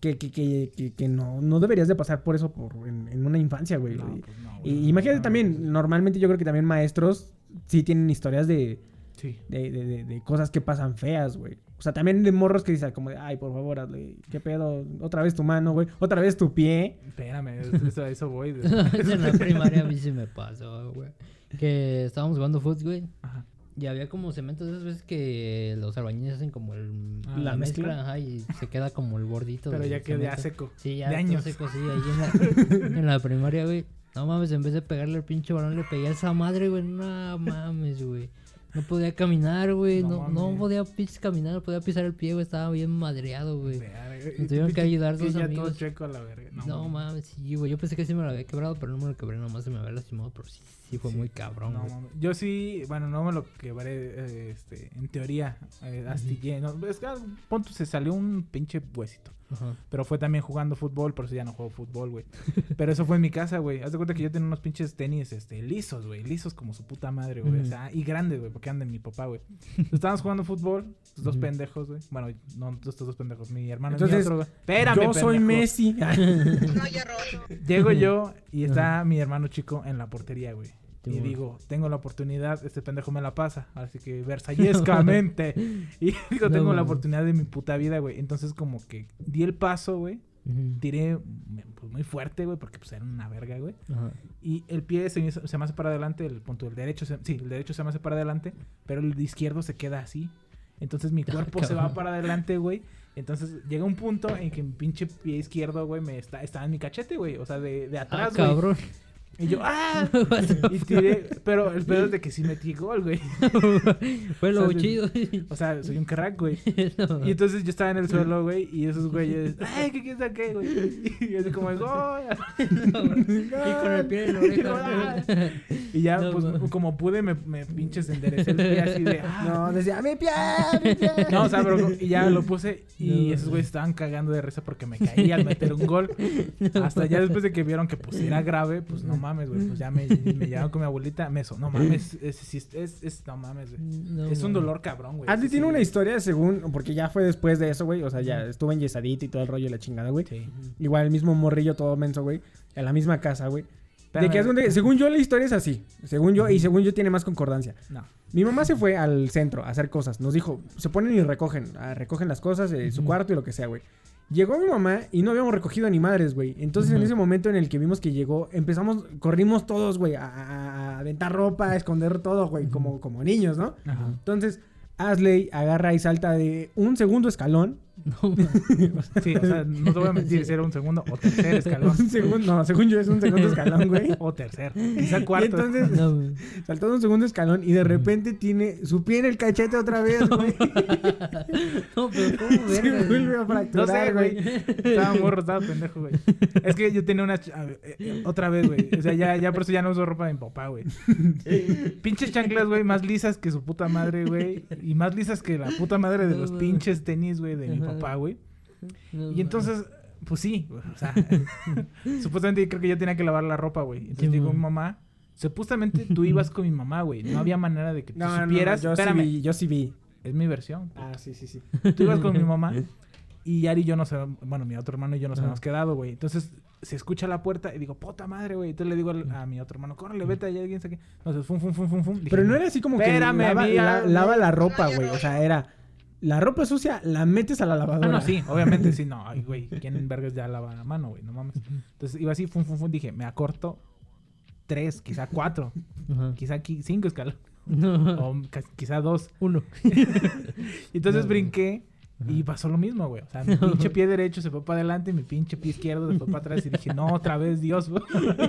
que, que, que, que, que no, no deberías de pasar por eso por, en, en una infancia, güey. No, Y- pues no, y güey. imagínate No, también, normalmente yo creo que también maestros sí tienen historias de Sí. de, de, de, de cosas que pasan feas, güey. O sea, también de morros que dicen como de, ay, por favor, hazle, ¿qué pedo? Otra vez tu mano, güey. Otra vez tu pie. Espérame, eso, a eso voy. en la primaria a mí sí me pasó, güey. Que estábamos jugando fútbol, güey. Ajá. Y había como cementos de esas veces que los albañiles hacen como el, Ah, la mezcla. ajá, y se queda como el bordito. Pero ya quedó ya cemento. seco. Sí, ya de años. seco, sí, ahí en la, en la primaria, güey. No mames, en vez de pegarle al pinche balón, le pegué a esa madre, güey. No mames, güey. No podía caminar, güey. No No, no, podía pinches caminar, no podía pisar el pie, güey. Estaba bien madreado, güey. Me tuvieron que ayudar que dos amigos. todo checo a la verga. No, No, mames, sí, güey. Yo pensé que sí me lo había quebrado, pero no me lo quebré, nomás se me había lastimado. Pero sí, sí fue muy cabrón, No, güey. Yo sí, bueno, no me lo quebré, eh, este, en teoría, eh, astillé. No, es que, ah, punto, se salió un pinche huesito. Ajá. Pero fue también jugando fútbol, por eso ya no juego fútbol, güey. Pero eso fue en mi casa, güey. Haz de cuenta que yo tenía unos pinches tenis, este, lisos, güey. Lisos como su puta madre, güey. O sea, y grandes, güey, porque andan mi papá, güey. Estábamos jugando fútbol, estos dos pendejos, güey. Bueno, no estos dos pendejos, mi hermano es Entonces, mi otro, güey. Espérame, Yo soy pendejo. Messi. Llego yo y está mi hermano chico en la portería, güey. Y digo, tengo la oportunidad, este pendejo me la pasa. Así que versallescamente. y digo, No, tengo la oportunidad de mi puta vida, güey. Entonces, como que di el paso, güey. Ujú. Tiré pues, muy fuerte, güey, porque pues era una verga, güey. Ajá. Y el pie se se me hace para adelante, el punto del derecho, se- sí, el derecho se me hace para adelante, pero el izquierdo se queda así. Entonces mi cuerpo se va para adelante, güey. Entonces llega un punto en que mi pinche pie izquierdo, güey, me está, estaba en mi cachete, güey. O sea, de, de Ah, atrás, güey. cabrón. Y yo, ¡ah! y tiré, pero el pedo es de que sí metí gol, güey. Fue lo O sea, chido. O sea, soy un crack, güey. No. Y entonces yo estaba en el suelo, güey, y esos güeyes, ¡ay, qué qué qué, güey! Y así como, ¡gol! y con el pie en la oreja. Y ya, No, pues, como pude, me, me pinches enderecé el pie así de, ¡ah! No, decía, mi pie, mi pie. No, o sea, pero y ya lo puse y esos güeyes estaban cagando de risa porque me caí al meter un gol. Hasta ya después de que vieron que pues era grave, pues no mames, güey, pues ya me, me llevaron con mi abuelita, me no mames, es, es, es, es- es- no mames, güey. No, es un dolor cabrón, güey. Andy Sí, tiene sí. una historia según, porque ya fue después de eso, güey. O sea, ya estuvo enyesadito y todo el rollo de la chingada, güey. Sí. Igual el mismo morrillo todo menso, güey. En la misma casa, güey. De Espérame. que es donde, según yo, la historia es así. Según yo, y según yo tiene más concordancia. No. Mi mamá se fue al centro a hacer cosas. Nos dijo, se ponen y recogen. ah, recogen las cosas de su cuarto y lo que sea, güey. Llegó mi mamá y no habíamos recogido ni madres, güey. Entonces, en ese momento en el que vimos que llegó, empezamos, corrimos todos, güey, a, a- a aventar ropa, a esconder todo, güey, como, como niños, ¿no? Ajá. Entonces, Asley agarra y salta de un segundo escalón. No. Sí, o sea, no te voy a mentir si era un segundo o tercer escalón. Un segundo, no, según yo es un segundo escalón, güey. O tercer, quizá Y cuarto. entonces No, saltó de un segundo escalón y de repente tiene su pie en el cachete otra vez, güey. No, pero ¿cómo Se verga? vuelve a No sé, güey. Estaba morro, estaba pendejo, güey. Es que yo tenía una... ver, eh, eh, otra vez, güey. O sea, ya, ya por eso ya no uso ropa de mi papá, güey. Pinches chanclas, güey, más lisas que su puta madre, güey. Y más lisas que la puta madre de los pinches tenis, güey, de mi. Papá, güey. No, Y entonces, pues sí, güey, o sea, supuestamente creo que yo tenía que lavar la ropa, güey. Entonces Sí, digo, mi mamá, supuestamente tú ibas con mi mamá, güey. No había manera de que tú No, no, no, supieras. yo sí Espérame, vi, yo sí vi. es mi versión. Ah, sí, sí, sí. Tú ibas con mi mamá y Ari y yo nos habíamos- bueno, mi otro hermano y yo nos Ajá. habíamos quedado, güey. Entonces se escucha la puerta y digo, puta madre, güey. Entonces le digo al- a mi otro hermano, córrele, vete allá, alguien sabe qué. Entonces, fum, fum, fum, fum, fum. Dije, Pero no era así como que Espérame, lava, amiga, la- lava la ropa, güey. O sea, era la ropa sucia, la metes a la Ah, lavadora. no, sí, obviamente sí, no, ay, güey, ¿quién en vergas ya lava la mano, güey? No mames. Entonces iba así, fum, fum, fum, dije, me acorto tres, quizá cuatro, Ajá. quizá aquí cinco escalones, No, o ca- quizá dos. uno. Entonces No, brinqué Y pasó lo mismo, güey. O sea, mi pinche pie derecho se fue para adelante y mi pinche pie izquierdo se fue para atrás. Y dije, no, otra vez, Dios, güey.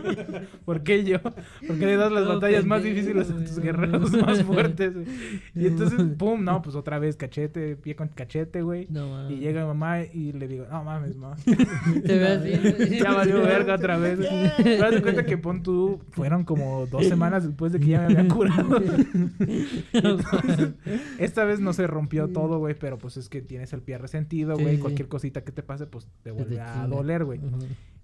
¿Por qué yo? ¿Por qué le das las No, batallas más difíciles a tus guerreros más fuertes, güey? Y entonces, pum, no, pues otra vez cachete, pie con cachete, güey. No mames. Y llega mi mamá y le digo, no mames, mamá. Te ve así. ya valió verga otra vez. güey. Pero cuenta que pon tú, fueron como dos semanas después de que ya me había curado. Entonces, esta vez no se rompió todo, güey, pero pues es que tienes el pie resentido, güey. sí. Cualquier cosita que te pase, pues te vuelve a doler, güey.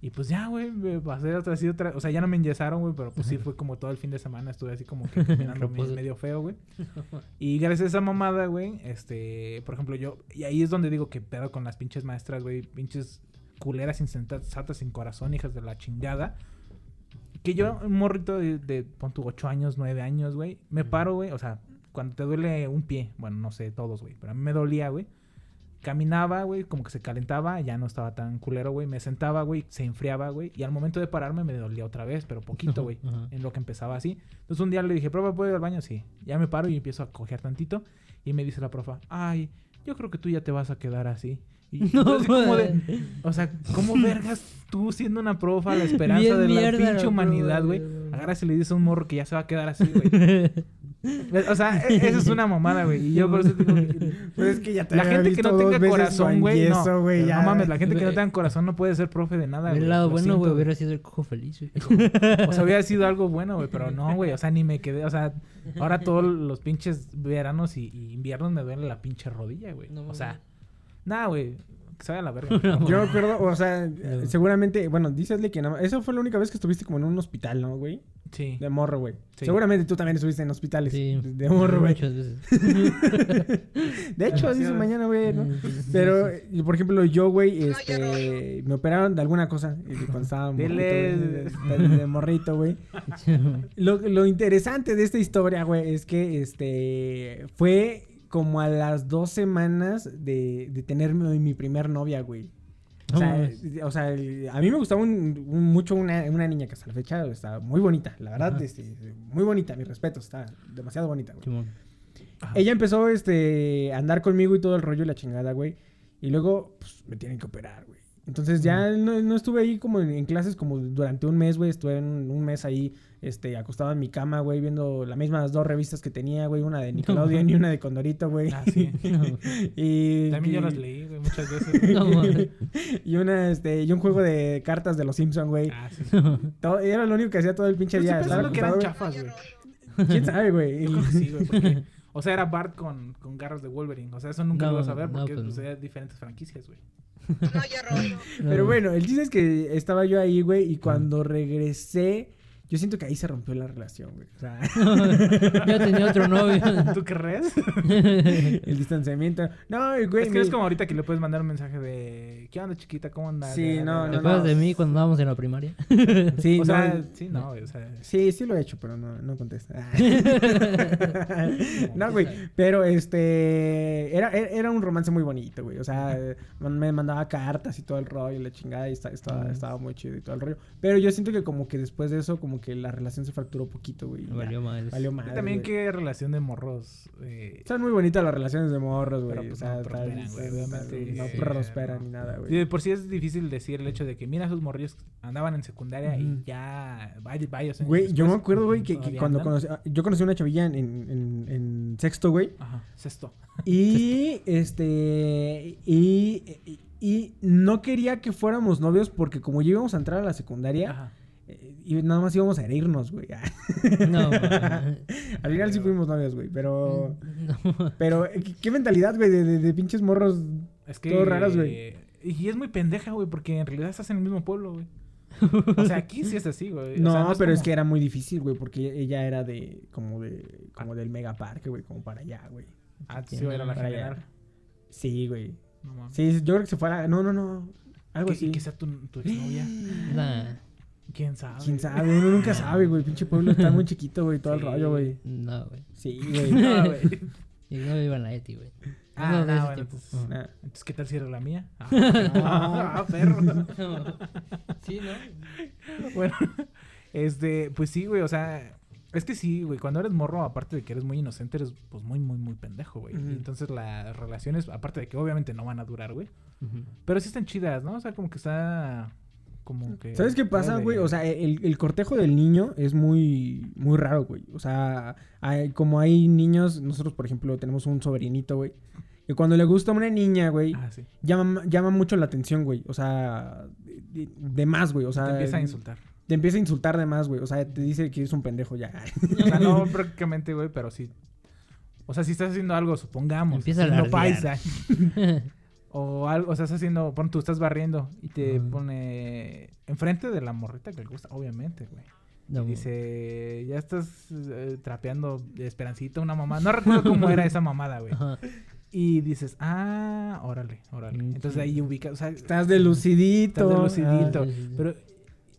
Y pues ya, güey, me pasé otra, así otra. O sea, ya no me enyesaron, güey, pero pues sí fue como todo el fin de semana. Estuve así como que caminando medio feo, güey. Y gracias a esa mamada, güey, este, por ejemplo, yo. Y ahí es donde digo que pedo con las pinches maestras, güey. Pinches culeras insensatas sin corazón, hijas de la chingada. Que yo, un morrito de, de pon tu 8 años, 9 años, güey, me paro, güey. O sea, cuando te duele un pie, bueno, no sé, todos, güey, pero a mí me dolía, güey. Caminaba, güey, como que se calentaba, ya no estaba tan culero, güey. Me sentaba, güey, se enfriaba, güey. Y al momento de pararme me dolía otra vez, pero poquito, güey. En lo que empezaba así. Entonces un día le dije, profa, ¿puedo ir al baño? Sí. Ya me paro y empiezo a coger tantito. Y me dice la profa, ay, yo creo que tú ya te vas a quedar así. Y No, entonces, como de, o sea, ¿cómo vergas tú siendo una profa, la esperanza Bien de la mierda pinche humanidad, güey? Agarras y le dices a un morro que ya se va a quedar así, güey. O sea, e- eso es una mamada, güey. Y yo por eso digo que- Pues es que ya te la gente que no tenga corazón, güey, no. güey, no mames, la gente que no tenga corazón no puede ser profe de nada, güey. el lado Lo bueno, güey, hubiera sido el cojo feliz, güey. O sea, hubiera sido algo bueno, güey, pero no, güey. O sea, ni me quedé. O sea, ahora todos los pinches veranos y, y inviernos me duele la pinche rodilla, güey. No, o sea, nada, güey. Que se vaya a la verga. Yo me acuerdo, o sea, seguramente, bueno, dícesle que nada más- Esa fue la única vez que estuviste como en un hospital, ¿no, güey? Sí. De morro, güey. Sí. Seguramente tú también estuviste en hospitales. Sí. De morro, güey. Muchas veces. De hecho, dice mañana, güey, ¿no? Pero, por ejemplo, yo, güey, este, me operaron de alguna cosa cuando estaba morrito, de, de- de morrito, güey. Lo, lo interesante de esta historia, güey, es que, este, fue como a las dos semanas de, de tener mi, mi primer novia, güey. O sea, eh, o sea, a mí me gustaba un- un- mucho una, una niña que hasta la fecha está muy bonita, la verdad, este, muy bonita, mi respeto, está demasiado bonita, güey. Ella empezó este, a andar conmigo y todo el rollo y la chingada, güey. Y luego, pues, me tienen que operar, güey. Entonces ya no, no estuve ahí como en, en clases como durante un mes, güey. Estuve en un mes ahí, este, acostado en mi cama, güey, viendo las mismas dos revistas que tenía, güey. Una de Nickelodeon y una de Condorito, güey. Ah, sí. y... También yo las leí, güey, muchas veces. Y una, este, y un juego de cartas de los Simpson, güey. Ah, sí. Todo- era lo único que hacía todo el pinche Yo día. pensando que eran chafas, güey. ¿Quién sabe, güey? Sí, porque... O sea, era Bart con, con garras de Wolverine. O sea, eso nunca No, lo vas a ver no, porque pues pues, eran diferentes franquicias, güey. Pero bueno, el chiste es que estaba yo ahí, güey, y cuando regresé, yo siento que ahí se rompió la relación, güey. O sea, Ya tenía otro novio. ¿Tú crees? el distanciamiento. No, güey. es que mi- es como ahorita que le puedes mandar un mensaje de... ¿Qué onda, chiquita? ¿Cómo andas? Sí, no, ¿Te no, acuerdas no. de mí cuando andábamos en la primaria? Sí, o no, sea, sí, no, güey, o sea... Sí, sí lo he hecho, pero no, no contesta. no, güey. Pero este. Era, era era un romance muy bonito, güey. O sea, me mandaba cartas y todo el rollo y la chingada y esta- estaba, estaba muy chido y todo el rollo. Pero yo siento que como que después de eso, como que la relación se fracturó poquito, güey. Valió madres. Valió Y madre. también güey. qué relación de morros... Eh, Son muy bonitas las relaciones de morros, güey. Pero, o sea, no prosperan, tal- güey, tal- obviamente, No sí, prosperan no. ni nada, Sí, güey. de por sí es difícil decir el hecho de que, mira, esos morrillos andaban en secundaria y ya varios, varios años Güey, yo me acuerdo, güey, que, cuando conocí... ah, Yo conocí a una chavilla en, en, en- en sexto, güey. Ajá, sexto. Y este. Y, y, y no quería que fuéramos novios porque, como ya íbamos a entrar a la secundaria, Ajá. Y nada más íbamos a herirnos, güey. No. Al final sí fuimos novios, güey. Pero. No. Pero, eh, ¿qué, qué mentalidad, güey, de, de- de pinches morros. Es que... Todos raros, güey. Y es muy pendeja, güey, porque en realidad estás en el mismo pueblo, güey. O sea, aquí sí es así, güey. O No, pero es que era muy difícil, güey, porque ella era de. Como de. Como del megaparque, güey, como para allá, güey. Ah, sí, güey, era la general. Sí, güey. No mames. Sí, yo creo que se fuera. No, no, no. Algo así. Que sea tu, tu exnovia. Nah. ¿Quién sabe? ¿Quién sabe? Uno nunca sabe, güey. Pinche pueblo está muy chiquito, güey. Todo el rollo, güey. No, güey. Sí, güey. No, güey. Y no viva en la ETI, güey. Ah, No, no, bueno, tiempo. entonces-. Entonces, ¿qué tal si era la mía? Ah, ah, perro. Sí, ¿no? Bueno, este, pues sí, güey, o sea, Es que sí, güey, cuando eres morro, aparte de que eres muy inocente, eres pues muy, muy, muy pendejo, güey. Y entonces las relaciones, aparte de que obviamente no van a durar, güey. Pero sí están chidas, ¿no? O sea, como que está... Como que... ¿Sabes qué pasa, güey? O sea, el, el cortejo del niño es muy, muy raro, güey. O sea, hay- como hay niños, nosotros, por ejemplo, tenemos un sobrinito, güey. Que cuando le gusta a una niña, güey, Ah, sí. llama, llama mucho la atención, güey. O sea, de, de más, güey. O sea, Te empieza a insultar. Te empieza a insultar de más, güey. O sea, te dice que eres un pendejo ya. O sea, no prácticamente, güey, pero sí. O sea, si estás haciendo algo, supongamos. Empieza a paisa. o algo, o sea, estás haciendo, pon tú estás barriendo y te pone enfrente de la morrita que le gusta, obviamente, güey. No, y dice, ya estás eh, trapeando de Esperancita una mamá. No recuerdo cómo era esa mamada, güey. Ajá. Y dices, ah, órale, órale. Mm, Entonces ahí ubicas, o sea, Estás de lucidito. Estás de lucidito. Ah, sí, sí, sí. pero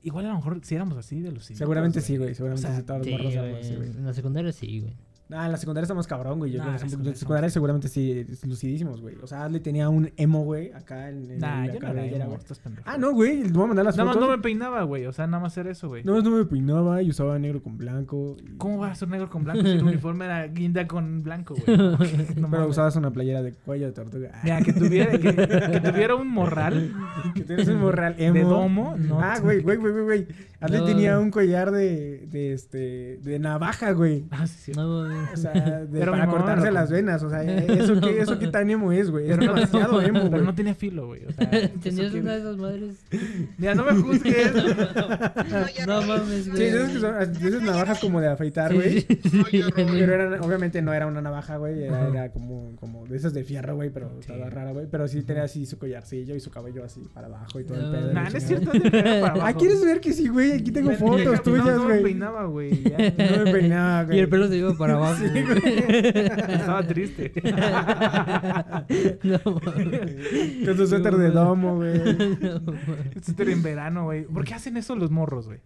igual a lo mejor si éramos así de luciditos. seguramente sí, güey. Seguramente O sea, sí, todos los Sí, morros güey, así, güey. En la secundaria sí, güey. Ah, en la secundaria está más cabrón, güey. Yo Nah, creo la que en secundaria la secundaria seguramente sí, lucidísimos, güey. O sea, Adley tenía un emo, güey, acá en, en Nah, la yo no era güey. Ah, no, güey. Le voy a mandar las Nada más no me peinaba, güey. O sea, nada más era eso, güey. No, no me peinaba y usaba negro con blanco. y- ¿Cómo va a ser negro con blanco si el uniforme era guinda con blanco, güey? No Pero mames. usabas una playera de cuello de tortuga. Mira, que tuviera, que, que tuviera un morral que tienes un morral emo. de domo. No, ah, güey, güey, güey, güey, No. tenía un collar de, de, este, de navaja, güey. Ah, sí, sí. No. O sea, de- Pero para cortarse las venas. O sea, eso qué, eso qué tan emo es, güey. Es Pero no- demasiado emo, Pero güey. no tenía filo, güey. O sea, ¿Tenías que- una de esas madres? Mira, no me juzgues. No mames, Sí, güey. esas que son esas navajas como de afeitar, güey. Sí, sí, sí, Pero eran, obviamente no era una navaja, güey. Era, era como, como de esas de fierro, güey. Pero estaba rara, güey. Pero sí tenía así su collarcillo y su cabello así para abajo y todo el No, pedo. Nah, no es cierto. era para abajo. Ah, ¿quieres ver que sí, güey? Aquí tengo Me- fotos no, tuyas, No me güey. peinaba, güey. No me peinaba, güey. Y el pelo se iba para abajo. Estaba triste. No, mames. Con su suéter de domo, güey. Era en verano, güey. ¿Por qué hacen eso los morros, güey?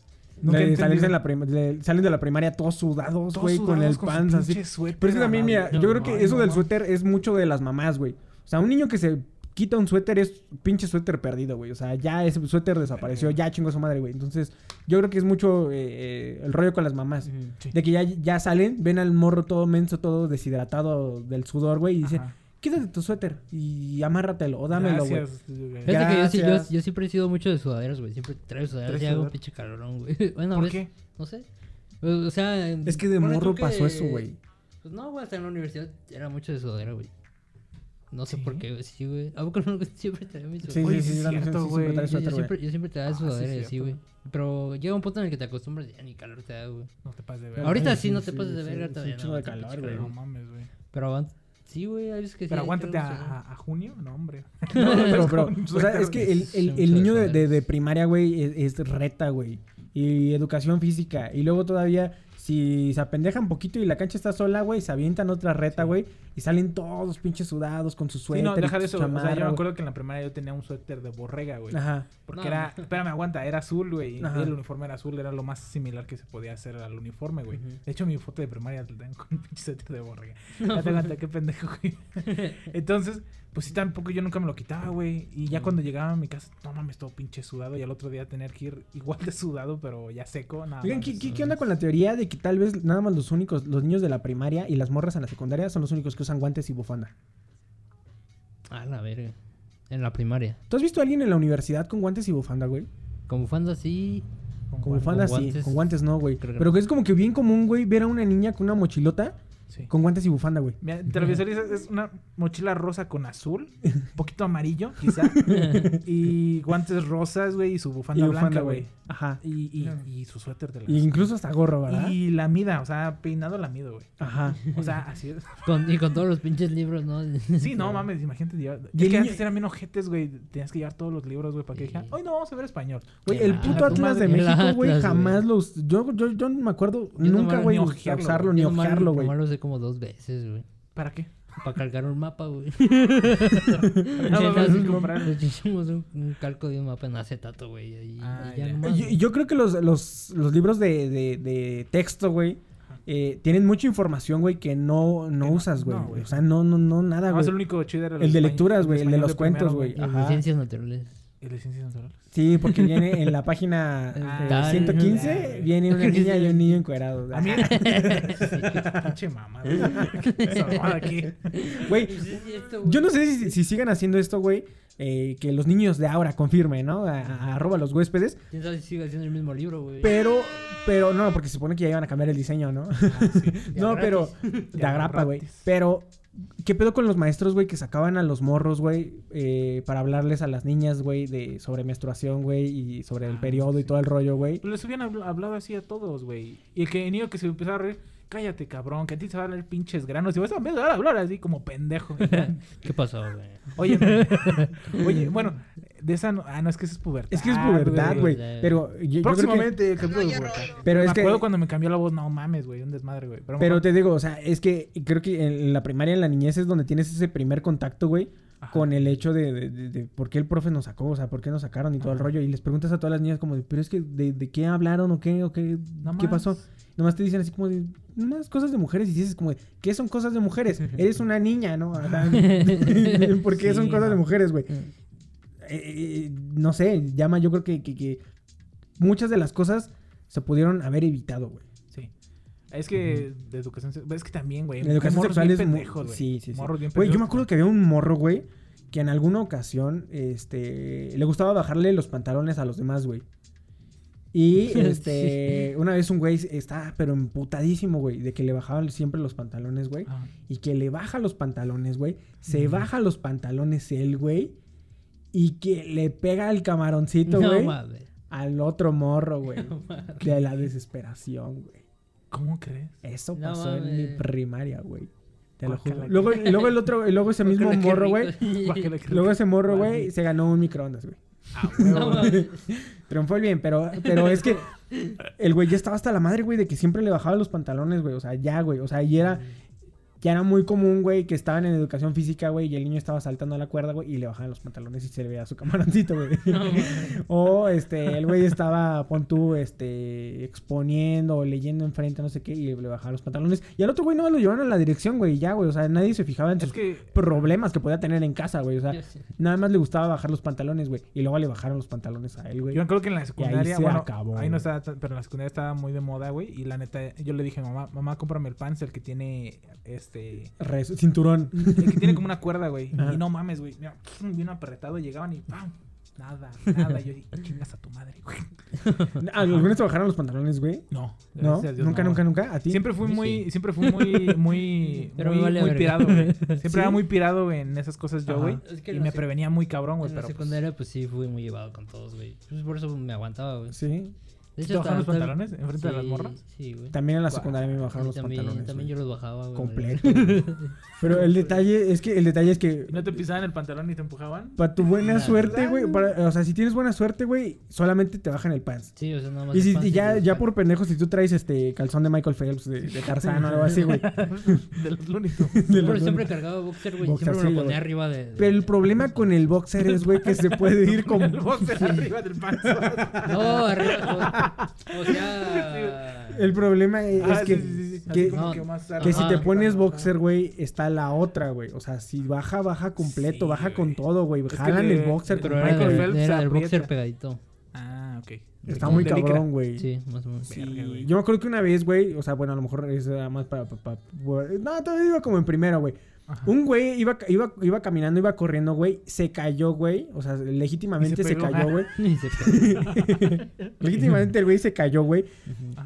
Le-. Salen de, la prim- le- salen de la primaria todos sudados, güey, con el pants así. suéter Pero es que también, mira, yo creo que eso no del suéter es mucho de las mamás, güey. O sea, un niño que se quita un suéter es pinche suéter perdido, güey. O sea, ya ese suéter desapareció, ya chingó su madre, güey. Entonces, yo creo que es mucho eh, eh, el rollo con las mamás. Sí. De que ya, ya salen, ven al morro todo menso, todo deshidratado del sudor, güey, y dicen, Ajá. quítate tu suéter y amárratelo o dámelo, güey. Fíjate que yo, sí- yo, Gracias. yo siempre he sido mucho de sudaderas, güey. Siempre traigo sudaderas ¿Traes y hago un pinche calorón, güey. Bueno, ¿Por ves, qué? No sé. O sea... Es que de morro que- pasó eso, güey. Pues no, güey, hasta en la universidad era mucho de sudadera, güey. No sé ¿Sí? por qué, güey, sí, güey. ¿A poco no siempre traía mi Sí, sudadera? Sí, sí sí, cierto, sí, siempre güey. Yo, yo siempre, yo siempre traía Ah, sí, sudadera cierto. así, güey. Pero llega un punto en el que te acostumbras y ya ni calor te da, güey. No te pases de ver. Ahorita sí, sí, no te sí, pases de sí, verga sí, todavía. un no, de calor, güey. No mames, güey. Pero aguanta. Sí, güey, hay veces que sí. Pero hay aguántate a, a, a junio, no, hombre. No, pero, pero, o sea, es que el, el, Sí, el niño de, de, veces. de primaria, güey, es, es reta, güey. Y educación física. Y luego todavía, si se apendejan poquito y la cancha está sola, güey, se avientan otra reta, güey. Y salen todos pinches sudados con su Sí, suéter. no, y deja de eso. O sea, yo me acuerdo que en la primaria yo tenía un suéter de borrega, güey. Ajá. Porque No, era, no. espérame, aguanta, era azul, güey. y Ajá. El uniforme era azul, era lo más similar que se podía hacer al uniforme, güey. De hecho, mi foto de primaria la tengo con un pinche suéter de borrega. Ya te aguanta, qué pendejo, güey. Entonces, pues sí, tampoco yo nunca me lo quitaba, güey. Y ya cuando llegaba a mi casa, no mames, todo pinche sudado. Y al otro día tener que ir igual de sudado, pero ya seco. Nada Oigan, más. ¿qué, qué, qué onda con la teoría de que tal vez nada más los únicos, los niños de la primaria y las morras en la secundaria son los únicos que usan guantes y bufanda? A la verga. En la primaria. ¿Tú has visto a alguien en la universidad con guantes y bufanda, güey? Con bufanda sí. Con Con bufanda sí, guantes. con guantes no, güey. Pero que es como que bien común, güey, ver a una niña con una mochilota Sí. con guantes y bufanda, güey. Mira, te lo visualizas, es una mochila rosa con azul, un poquito amarillo, quizá. y guantes rosas, güey, y su bufanda, Y bufanda, blanca, güey. güey. Ajá. Y, y, y su suéter de la Y incluso hasta gorro, ¿verdad? Y la mida, o sea, peinado la mido, güey. Ajá. O sea, así es. Con, y con todos los pinches libros, ¿no? Sí, no mames, imagínate llevar. Y Es que antes eran bien ojetes, güey. Tenías que llevar todos los libros, güey, para que Sí. dijeran, hoy no vamos a ver español. Güey, el puto Atlas de México, güey, jamás los... Yo, yo, yo no me acuerdo Yo nunca, güey, usarlo ni ojearlo, güey. Como dos veces, güey. ¿Para qué? Para cargar un mapa, güey. Nos- comprar. nos hicimos un, un calco de un mapa en acetato, güey. Y, Ah, y ya nomás, Yo, yo creo que los, los, los libros de, de, de texto, güey, eh, tienen mucha información, güey, que no, no Que no- usas, güey. no, güey. o sea, no, no, no, nada, güey. el único chido era El de lecturas, güey, el de los cuentos, güey. Ciencias naturales. ¿El de ciencias naturales? Sí, porque viene en la página Ah, eh, 115, viene una niña y un niño encuerados. A mí... Pinche mamada aquí. Güey, yo no sé si, si sigan haciendo esto, güey. eh, que los niños de ahora confirmen, ¿no? A, a- arroba los huéspedes. ¿Quién sabe si sigue haciendo el mismo libro, güey? Pero, pero, no, porque se supone que ya iban a cambiar el diseño, ¿no? no, pero, de agrapa, güey. Pero, ¿qué pedo con los maestros, güey, que sacaban a los morros, güey, eh, para hablarles a las niñas, güey, de sobre menstruación, güey, y sobre el Ah, periodo y todo el rollo, güey? Pues les hubieran habl- hablado así a todos, güey. Y el que niño que se empezaba a reír, cállate, cabrón, que a ti te van a dar pinches granos. Y vas a empezar a hablar así como pendejo. ¿Qué pasó, güey? Oye, oye, bueno, de esa no, ah, no, es que es pubertad. Es que es pubertad, güey. Pero, yo, yo creo que, Próximamente, pero Me es que, acuerdo cuando me cambió la voz, no mames, güey, un desmadre, güey. Pero, te digo, o sea, es que creo que en la primaria, en la niñez es donde tienes ese primer contacto, güey, Ajá. con el hecho de, de, de- de por qué el profe nos sacó, o sea, por qué nos sacaron y todo el rollo. Y les preguntas a todas las niñas como, de, pero es que, ¿de, de qué hablaron o qué, o qué, No qué más. pasó? Nomás te dicen así como de, nomás cosas de mujeres. Y dices como de, ¿qué son cosas de mujeres? Eres una niña, ¿no? ¿Por qué son cosas de mujeres, güey? Eh, eh, no sé, llama, yo creo que, que, que muchas de las cosas se pudieron haber evitado, güey. Sí. Es que de educación Es que también, güey. La educación sexual es muy... pendejos, güey. Sí, sí, sí. Morros bien Güey, yo me acuerdo que había un morro, güey, que en alguna ocasión, este, le gustaba bajarle los pantalones a los demás, güey. Y, este, una vez un güey está, pero emputadísimo, güey, de que le bajaban siempre los pantalones, güey. Ah, Y que le baja los pantalones, güey. Se baja los pantalones él, güey. Y que le pega el camaroncito, No güey, mames. al otro morro, güey. de la desesperación, güey. ¿Cómo crees? Eso No pasó en mi primaria, güey. Te lo juro. Luego, luego el otro, luego ese mismo morro, güey. Luego ese morro, güey, se ganó un microondas, güey. Ah, No. Triunfó el bien, pero, pero es que el güey ya estaba hasta la madre, güey, de que siempre le bajaba los pantalones, güey. O sea, ya, güey. O sea, y era. Ya era muy común, güey, que estaban en educación física, güey, y el niño estaba saltando a la cuerda, güey, y le bajaban los pantalones y se le veía su camaroncito, güey. o, este, el güey estaba, pon tú, este, exponiendo o leyendo enfrente, no sé qué, y le bajaba los pantalones. Y al otro güey no lo llevaron a la dirección, güey, y ya, güey. O sea, nadie se fijaba en Es sus que. problemas que podía tener en casa, güey. O sea, nada más le gustaba bajar los pantalones, güey. Y luego le bajaron los pantalones a él, güey. Yo me acuerdo que en la secundaria, se bueno, acabó, ahí no estaba, pero en la secundaria estaba muy de moda, güey. Y la neta, yo le dije a mamá, mamá, cómprame el pants, el que tiene, este, Res- cinturón. el que tiene como una cuerda, güey. Ajá. Y no mames, güey, mira, bien apretado, llegaban y ¡pam! Nada, nada. Yo dije, chingas a tu madre, güey. ¿Alguna vez te bajaron los pantalones, güey? No, ¿No? Dios, ¿Nunca, no. nunca, nunca? ¿A ti? Siempre fui Sí. muy, siempre fui muy, muy, Pero muy, vale muy pirado, güey. Siempre ¿Sí? era muy pirado en esas cosas yo, Ajá. güey. Es que Y me la prevenía muy cabrón, güey, En la pero pues, secundaria, pues sí, fui muy llevado con todos, güey. Pues por eso me aguantaba, güey. Sí. De ¿Te bajaron los pantalones enfrente de las morras? Sí, güey. También en la secundaria me bajaron los también, pantalones. también yo los bajaba, güey. Completo. güey. Pero el detalle es que el detalle es que ¿Y no te pisaban el pantalón y te empujaban? para tu buena suerte, güey, para- o sea, si tienes buena suerte, güey, solamente te bajan el pants. Sí, o sea, nada más. Y el si pants y ya, ya por pendejos, si tú traes este calzón de Michael Phelps, de, de Tarzán o algo así, güey. de los Looney Siempre, siempre cargaba boxer, güey. Boxer, Siempre me lo ponía arriba de. de- Pero el problema con el boxer es, güey, que se puede ir con... El boxer arriba del panzón. No, arriba. O, sea. El problema es, Ah, que, sí, sí, sí, sí. que- Así como No, que más que si te pones boxer, güey, está la otra, güey. O sea, si baja, baja completo, Sí, baja con todo, güey. Jalan le- el boxer con Michael Phelps era del boxer pegadito. Ah, ok. Está muy cabrón, güey. Sí, más o menos. Sí, Verga, güey. yo me acuerdo que una vez, güey, o sea, bueno, a lo mejor es más para... para- para- no, todavía iba como en primero, güey. Ajá. Un güey iba, iba, iba caminando, iba corriendo, güey, se cayó, güey. O sea, legítimamente Y se cayó, güey. Y legítimamente el güey se cayó, güey.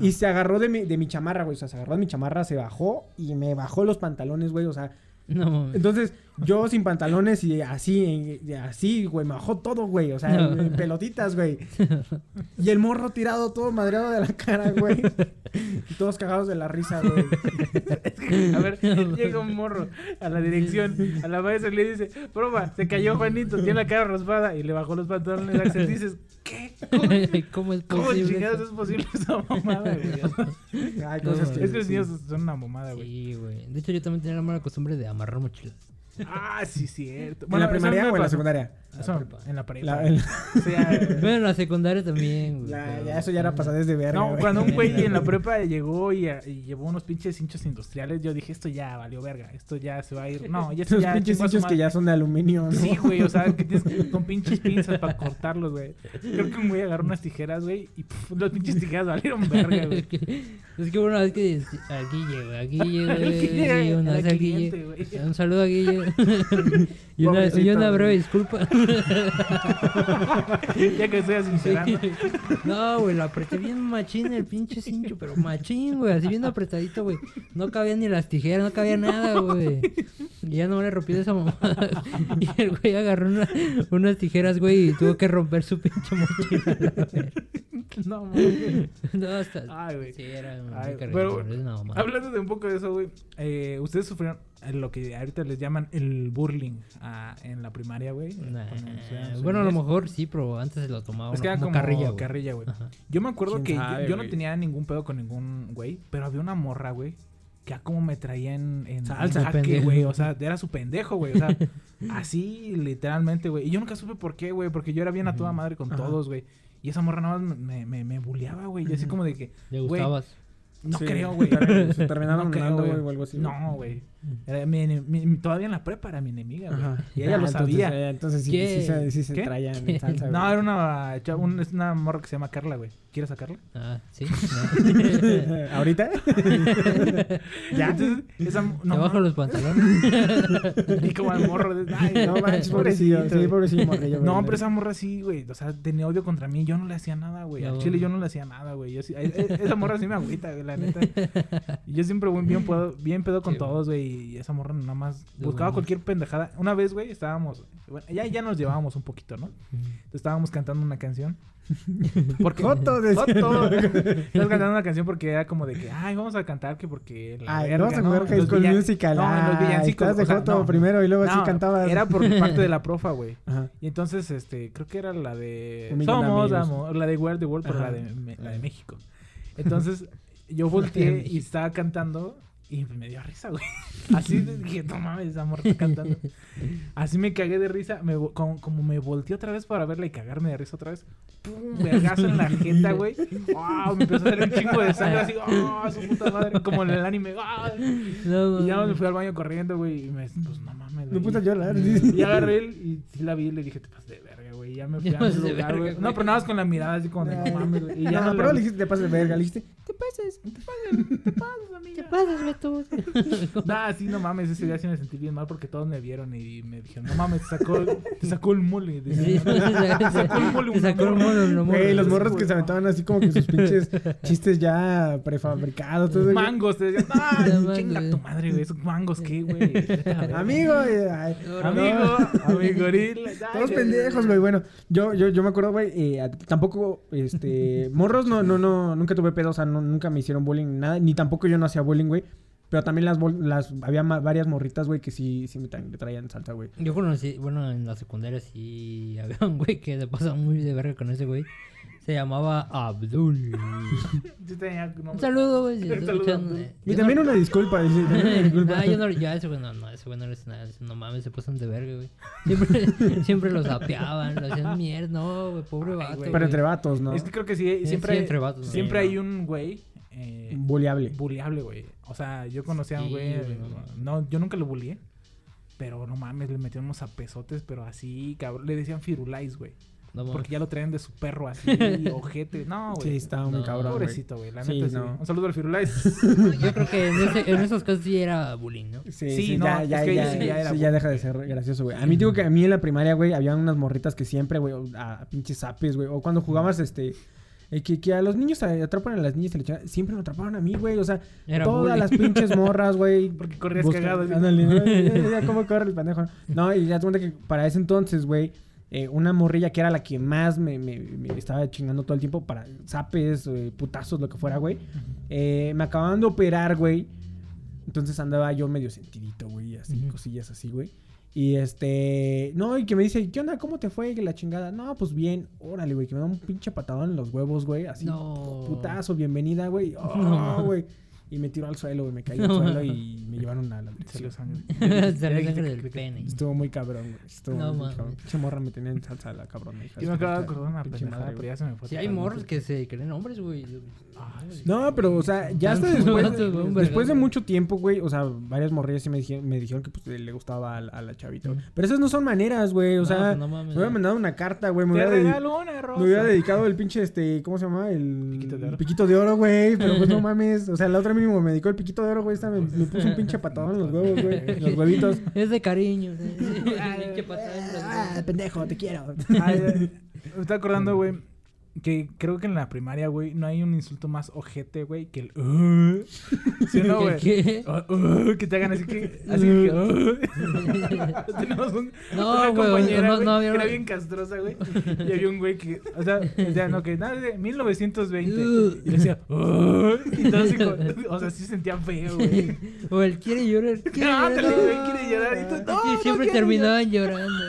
Y se agarró de mi, de mi chamarra, güey. O sea, se agarró de mi chamarra, se bajó y me bajó los pantalones, güey. O sea, No entonces yo sin pantalones y así, en- así, güey, me bajó todo, güey. O sea, No. en pelotitas, güey. Y el morro tirado todo madreado de la cara, güey. Y todos cagados de la risa, güey. A ver, llega un morro a la dirección, a la maestra y le dice, proba, se cayó Juanito, tiene la cara raspada y le bajó los pantalones. Axel dices, ¿qué? ¿Cómo es ¿Cómo posible? chingados es posible esa mamada, güey? Cosas que... Es que los niños son una mamada, güey. Sí, güey. De hecho, yo también tenía la mala costumbre de amarrar mochilas. Ah, sí, cierto. ¿En la primaria o en la secundaria? Eso, en la prepa. La- el- O sea, Bueno, en la secundaria también, güey. la- pero- ya eso ya era pasadez de verga, No, güey. cuando un güey en la prepa llegó y, y llevó unos pinches hinchos industriales, yo dije, esto ya valió verga, esto ya se va a ir. No, ya, Esos ya pinches hinchos que ya son de aluminio, ¿no? Sí, güey, o sea, que tienes que- con pinches pinzas para cortarlos, güey. Creo que un güey agarró unas tijeras, güey, y puf, los pinches tijeras valieron verga, güey. Es que una vez que al Guille, güey, a Guille, Al güey, Guille, sí, una al vez al cliente, Guille. güey. Un saludo a Guille. y, una, y una breve disculpa. ya que estoy sincerando. No, güey, lo apreté bien machín el pinche cincho, pero machín, güey, así bien apretadito, güey. No cabían ni las tijeras, no cabía nada, güey. Y ya no le rompí de esa mamada. Y el güey agarró una- unas tijeras, güey, y tuvo que romper su pinche mochila. No, güey. No, hasta. Ay, güey. Sí, era Ay, pero hablando de un poco de eso, güey, eh, ustedes sufrieron lo que ahorita les llaman el burling ah, en la primaria, güey. Nah, bueno, a lo mejor sí, pero antes se lo tomaba Es que era como, como carrilla, güey. carrilla, güey. Yo me acuerdo ¿Quién que yo- sabe, yo, no tenía ningún pedo con ningún güey, pero había una morra, güey, que a como me traía en, en Salsa, güey. O sea, era su pendejo, güey. O sea, así literalmente, güey. Y yo nunca supe por qué, güey, porque yo era bien a toda madre con Ajá. todos, güey. Y esa morra nada más me, me, me bulleaba, güey. Yo así como de que, Le gustabas. no Sí, creo, güey. Se terminaron No creo, güey, o algo así. No, güey. Era mi mi- mi- todavía en la prepa era mi enemiga, güey. Y ella Ah, lo entonces, sabía. eh, Entonces sí, ¿Qué? sí, se- sí se en salsa, No, era una, chava- un- es una morra que se llama Carla, güey. ¿Quieres sacarla? Ah, sí. ¿Ahorita? ¿Ya? Entonces, esa, no, bajo los pantalones. Y como al morro. de- Ay, No manches, pobrecillo. Sí, pobrecillo morrillo. No, pero esa morra sí, güey. O sea, tenía odio contra mí. Yo no le hacía nada, güey. Al No. chile yo no le hacía nada, güey. Yo sí- e- esa morra sí me agüita, güey, la neta. Y yo siempre, güey, bien pedo, bien pedo con Sí, todos, güey. Y esa morra nada más buscaba cualquier pendejada. Una vez, güey, estábamos... Bueno, ya, ya nos llevábamos un poquito, ¿no? Entonces, estábamos cantando una canción. Porque, Joto. Joto. Estábamos cantando una canción porque era como de que, ay, vamos a cantar que porque la Ay, verga, vamos a ¿no? jugar High School villan- Musical. No, en los villancicos. de joto no. primero y luego así No, cantabas. Era por parte de la profa, güey. Y entonces, este, creo que era la de Somos. Amor, la de World the World, pero la de, la de México. Entonces, yo volteé y estaba cantando y me dio risa, güey. Así dije, no mames, esa morra está cantando. Así me cagué de risa, me, como, como me volteé otra vez para verla y cagarme de risa otra vez. ¡Pum! Vergazo en la jeta, güey. ¡Wow! Me empezó a salir un chingo de sangre así. ¡Oh! Su puta madre. Como en el anime. ¡Ah! No, Y ya me fui al baño corriendo, güey. Y me, pues no mames, Me puse a llorar. Y agarré él y sí la vi y le dije, te verga, güey. Y ya me fui Ya a mi pasas lugar, verga, güey. No, pero nada más con la mirada así como de, no mames, güey. Y ya no, no, pero le- dijiste, te pases de verga. Le dijiste, te pases, te pases, te pasas, amiga. ¿Qué pasas, Beto? Nah, sí, no mames, ese día sí me sentí bien mal porque todos me vieron y me dijeron, no mames, te sacó, te sacó el mole. Sí, te sacó el mole te sacó el no güey, los morros que se aventaban así como que sus pinches chistes ya prefabricados. Todo. Mangos, te decían, No ah, chinga tu madre, güey, esos mangos, ¿qué, güey? Amigo, eh, Amigo, no. amigo, gorila. Todos pendejos, güey. Bueno, yo, yo, yo me acuerdo, güey, eh, tampoco, este, morros no, no, no, nunca tuve pedo, o sea, no- nunca me hicieron bullying ni nada, ni tampoco yo no hacía bullying, güey. Pero también las, las había varias morritas, güey, que sí, sí me, tra- me traían salsa, güey. Yo conocí, bueno, en la secundaria sí había un güey que se pasaba muy de verga con ese güey. Se llamaba Abdul. Sí tenía. Un saludo, güey. si eh. Y Yo también no- una disculpa, dice, también una disculpa. Ah, yo no, ya ese güey no, no, ese güey no nada, no mames, se pasan de verga, güey. Siempre, siempre lo sapeaban, lo hacían mierda, no, güey, pobre Ay, vato. güey. Pero entre vatos, ¿no? Es que creo que sí, Sí, siempre, sí, entre vatos, siempre Sí, hay un güey eh, Bulleable. bulleable, güey. O sea, yo conocía a un güey, güey, no no, yo nunca lo bullié, pero no mames, le metieron unos apesotes, pero así, cabrón, le decían firulais, güey. No. Porque ya lo traían de su perro así, ojete. No, güey. Sí, estaba muy No, cabrón. Pobrecito, güey. La Sí, neta sí. no. Un saludo al firulais. Yo creo que en, ese- en esos casos sí era bullying, ¿no? Sí, Sí, sí, no, ya, es ya, que ya, sí, ya era sí, bullying, ya deja de ser gracioso, güey. A mí digo que a mí en la primaria, güey, había unas morritas que siempre, güey, a, a pinches zapes, güey. O cuando jugabas, este, eh, que, que a los niños atrapan a las niñas y siempre me atrapaban a mí, güey. O sea, Era todas bullying. las pinches morras, güey. Porque corrías buscan- cagado. Ándale, ¿no? Ya, ya, ¿Cómo corre el pendejo? No, y ya te cuenta que para ese entonces, güey, eh, una morrilla que era la que más me, me- me estaba chingando todo el tiempo para zapes, eh, putazos, lo que fuera, güey. Eh, me acababan de operar, güey. Entonces andaba yo medio sentidito, güey, así, cosillas así, güey. Y este, no, y que me dice, ¿qué onda? ¿Cómo te fue? Que la chingada. No, pues bien, órale, güey, que me da un pinche patadón en los huevos, güey, así. No. Putazo, bienvenida, güey. No. Oh, güey. Y me tiró al suelo, güey. Me caí al suelo y me llevaron a la Salió sangre. Salió sangre del pene. Estuvo muy cabrón, güey. Estuvo No muy cabrón. Pinche morra me tenía en salsa la cabrona. hija Yo me acabo de acordar una pendejada, pero ya se me fue. Sí, hay morros que se creen hombres, güey. No, pero, o sea, ya hasta después, después de mucho tiempo, güey, o sea, varias morrillas sí me dijeron, me dijeron que pues, le gustaba a, la- a la chavita, güey. Mm. Pero esas no son maneras, güey, o sea, pues no mames, me hubiera mandado una carta, güey, me me hubiera dedicado el pinche, este, ¿cómo se llama? El Piquito de oro. piquito de oro, güey, pero pues no mames, o sea, la otra mínimo me dedicó el piquito de oro, güey, esta me, me puso un pinche patadón en los huevos, güey, en los huevitos. Es de cariño. Pinche los Ah, pendejo, te quiero. Ay, me estaba acordando, güey, que creo que en la primaria, güey, no hay un insulto más ojete, güey, que el... "Uh". ¿Sí o no, güey? ¿Qué? Uh, uh, que te hagan así que... Así que... uh. Tenemos un, No, una güey, compañera, no- güey, no que era bien castrosa, güey. Y había un güey que... O sea, decía, no, que nada de 1920. Y decía... "Uh", y todo así O sea, sí sentía feo, güey. O el quiere llorar. Quiere Ah, te llorar. digo, quiere llorar. Y tú, no, no siempre terminaban llorando.